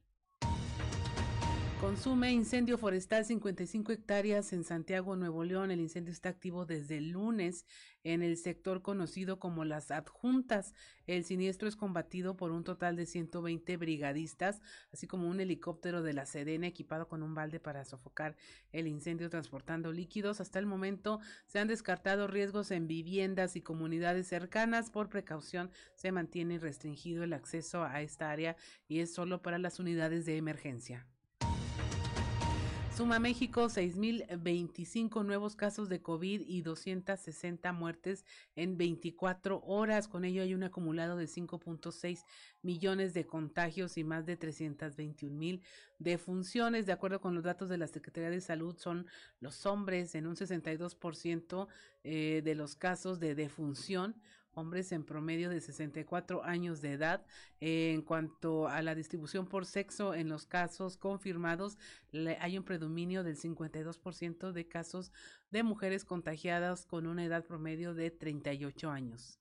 Consume incendio forestal 55 hectáreas en Santiago, Nuevo León. El incendio está activo desde el lunes en el sector conocido como las adjuntas. El siniestro es combatido por un total de 120 brigadistas, así como un helicóptero de la Sedena equipado con un balde para sofocar el incendio transportando líquidos. Hasta el momento se han descartado riesgos en viviendas y comunidades cercanas. Por precaución se mantiene restringido el acceso a esta área y es solo para las unidades de emergencia. Suma México 6.025 nuevos casos de COVID y 260 muertes en 24 horas. Con ello hay un acumulado de 5.6 millones de contagios y más de 321 mil defunciones. De acuerdo con los datos de la Secretaría de Salud, son los hombres en un 62% eh, de los casos de defunción hombres en promedio de 64 años de edad. En cuanto a la distribución por sexo, en los casos confirmados hay un predominio del 52% de casos de mujeres contagiadas con una edad promedio de 38 años.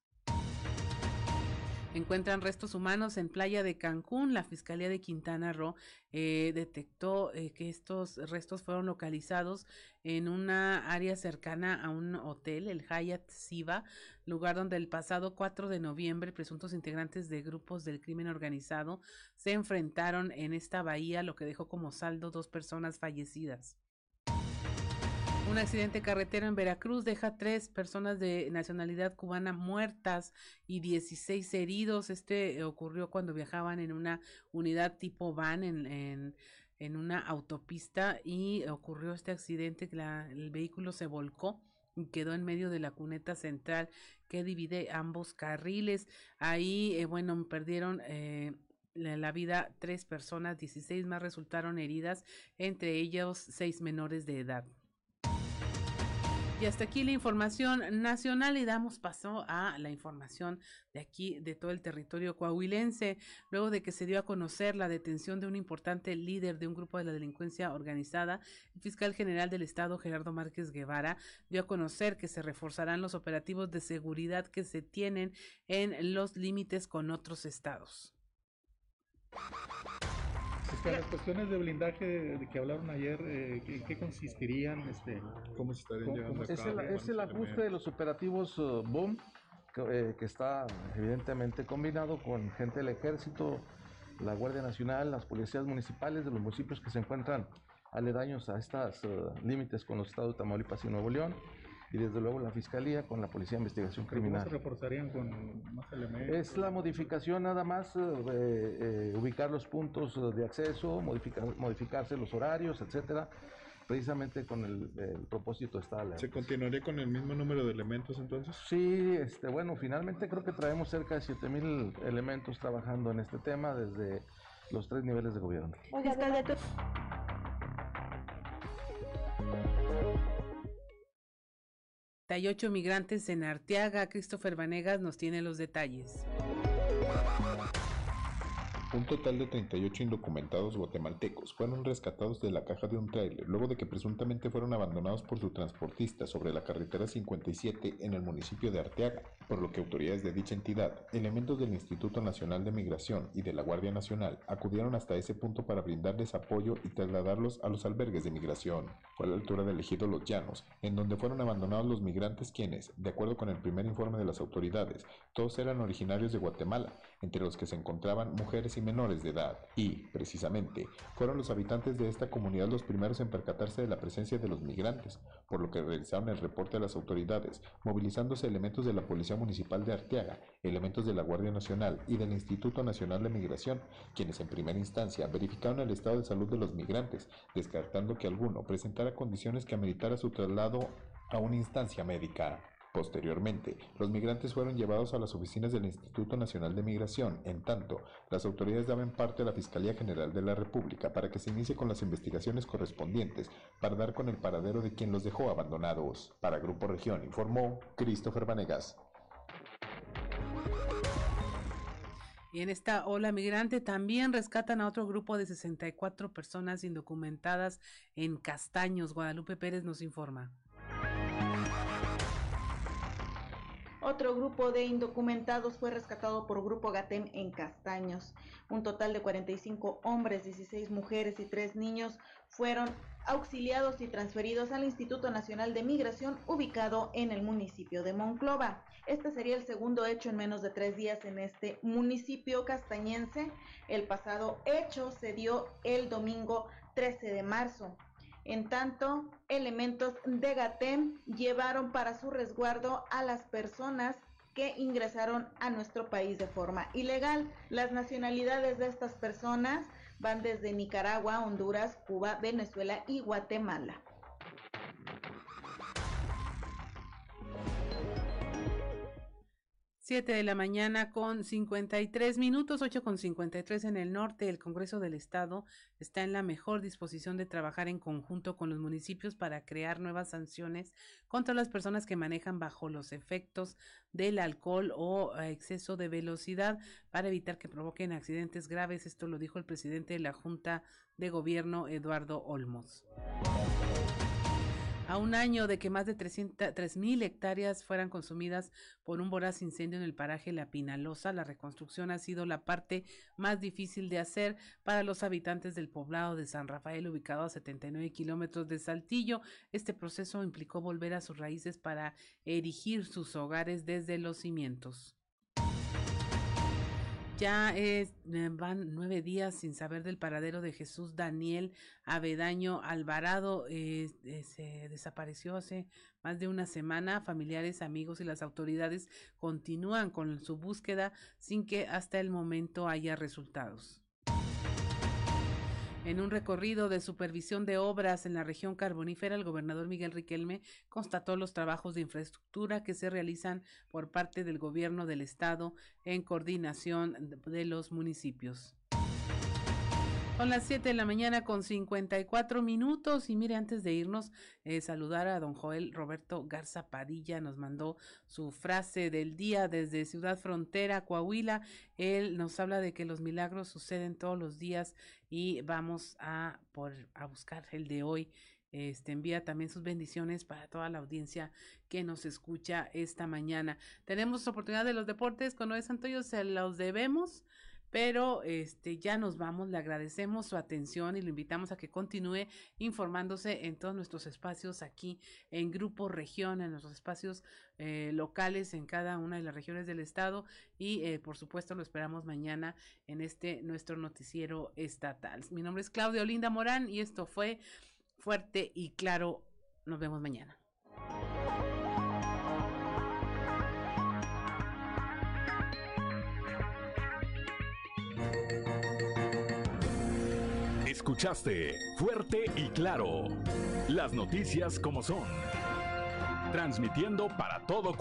Encuentran restos humanos en playa de Cancún. La Fiscalía de Quintana Roo eh, detectó eh, que estos restos fueron localizados en una área cercana a un hotel, el Hyatt Siva, lugar donde el pasado 4 de noviembre presuntos integrantes de grupos del crimen organizado se enfrentaron en esta bahía, lo que dejó como saldo dos personas fallecidas. Un accidente carretero en Veracruz deja tres personas de nacionalidad cubana muertas y 16 heridos. Este ocurrió cuando viajaban en una unidad tipo van en, en, una autopista y ocurrió este accidente. La, el vehículo se volcó y quedó en medio de la cuneta central que divide ambos carriles. Ahí, eh, bueno, perdieron eh, la vida tres personas, 16 más resultaron heridas, entre ellos seis menores de edad. Y hasta aquí la información nacional y damos paso a la información de aquí, de todo el territorio coahuilense, luego de que se dio a conocer la detención de un importante líder de un grupo de la delincuencia organizada. El fiscal general del estado, Gerardo Márquez Guevara, dio a conocer que se reforzarán los operativos de seguridad que se tienen en los límites con otros estados las cuestiones de blindaje de, que hablaron ayer, eh, ¿en qué consistirían? Este, ¿Cómo se estarían llevando Es el, es el ajuste de los operativos uh, BOOM, que, eh, que, está evidentemente combinado con gente del ejército, la Guardia Nacional, las policías municipales de los municipios que se encuentran aledaños a estos uh, límites con los estados de Tamaulipas y Nuevo León y desde luego la Fiscalía con la Policía de Investigación Criminal. ¿Cómo se reforzarían con más elementos? Es la modificación nada más, eh, eh, ubicar los puntos de acceso, modificar, modificarse los horarios, etcétera, precisamente con el, propósito está la... ¿Se continuaría con el mismo número de elementos entonces? Sí, este, bueno, finalmente creo que traemos cerca de 7000 elementos trabajando en este tema desde los tres niveles de gobierno. Oiga, 38 migrantes en Arteaga. Christopher Vanegas nos tiene los detalles. Un total de 38 indocumentados guatemaltecos fueron rescatados de la caja de un tráiler luego de que presuntamente fueron abandonados por su transportista sobre la carretera 57 en el municipio de Arteaga, por lo que autoridades de dicha entidad, elementos del Instituto Nacional de Migración y de la Guardia Nacional acudieron hasta ese punto para brindarles apoyo y trasladarlos a los albergues de migración. Fue a la altura del ejido Los Llanos, en donde fueron abandonados los migrantes quienes, de acuerdo con el primer informe de las autoridades, todos eran originarios de Guatemala, entre los que se encontraban mujeres y menores de edad, y, precisamente, fueron los habitantes de esta comunidad los primeros en percatarse de la presencia de los migrantes, por lo que realizaron el reporte a las autoridades, movilizándose elementos de la Policía Municipal de Arteaga, elementos de la Guardia Nacional y del Instituto Nacional de Migración, quienes en primera instancia verificaron el estado de salud de los migrantes, descartando que alguno presentara condiciones que ameritara su traslado a una instancia médica. Posteriormente, los migrantes fueron llevados a las oficinas del Instituto Nacional de Migración, en tanto, las autoridades daban parte a la Fiscalía General de la República para que se inicie con las investigaciones correspondientes para dar con el paradero de quien los dejó abandonados. Para Grupo Región informó Christopher Vanegas. Y en esta ola migrante también rescatan a otro grupo de 64 personas indocumentadas en Castaños. Guadalupe Pérez nos informa. Otro grupo de indocumentados fue rescatado por Grupo Gatem en Castaños. Un total de 45 hombres, 16 mujeres y 3 niños fueron auxiliados y transferidos al Instituto Nacional de Migración ubicado en el municipio de Monclova. Este sería el segundo hecho en menos de tres días en este municipio castañense. El pasado hecho se dio el domingo 13 de marzo. En tanto, elementos de GATEM llevaron para su resguardo a las personas que ingresaron a nuestro país de forma ilegal. Las nacionalidades de estas personas van desde Nicaragua, Honduras, Cuba, Venezuela y Guatemala. 7 de la mañana con 53 minutos, 8 con 53 en el norte. El Congreso del Estado está en la mejor disposición de trabajar en conjunto con los municipios para crear nuevas sanciones contra las personas que manejan bajo los efectos del alcohol o exceso de velocidad para evitar que provoquen accidentes graves. Esto lo dijo el presidente de la Junta de Gobierno, Eduardo Olmos. A un año de que más de 3.000 hectáreas fueran consumidas por un voraz incendio en el paraje La Pinalosa, la reconstrucción ha sido la parte más difícil de hacer para los habitantes del poblado de San Rafael, ubicado a 79 kilómetros de Saltillo. Este proceso implicó volver a sus raíces para erigir sus hogares desde los cimientos. Ya eh, van nueve días sin saber del paradero de Jesús Daniel Avedaño Alvarado. Eh, se desapareció hace más de una semana. Familiares, amigos y las autoridades continúan con su búsqueda sin que hasta el momento haya resultados. En un recorrido de supervisión de obras en la región carbonífera, el gobernador Miguel Riquelme constató los trabajos de infraestructura que se realizan por parte del gobierno del estado en coordinación de los municipios. Son las 7 de la mañana con 54 minutos y mire, antes de irnos, eh, saludar a don Joel Roberto Garza Padilla, nos mandó su frase del día desde Ciudad Frontera, Coahuila. Él nos habla de que los milagros suceden todos los días y vamos a, por, a buscar el de hoy. Este envía también sus bendiciones para toda la audiencia que nos escucha esta mañana. Tenemos oportunidad de los deportes con Noé Santoyo, se los debemos. Pero este ya nos vamos, le agradecemos su atención y lo invitamos a que continúe informándose en todos nuestros espacios aquí en Grupo Región, en nuestros espacios eh, locales en cada una de las regiones del estado y eh, por supuesto lo esperamos mañana en este nuestro noticiero estatal. Mi nombre es Claudia Olinda Morán y esto fue Fuerte y Claro. Nos vemos mañana. Escuchaste fuerte y claro. Las noticias como son, transmitiendo para todo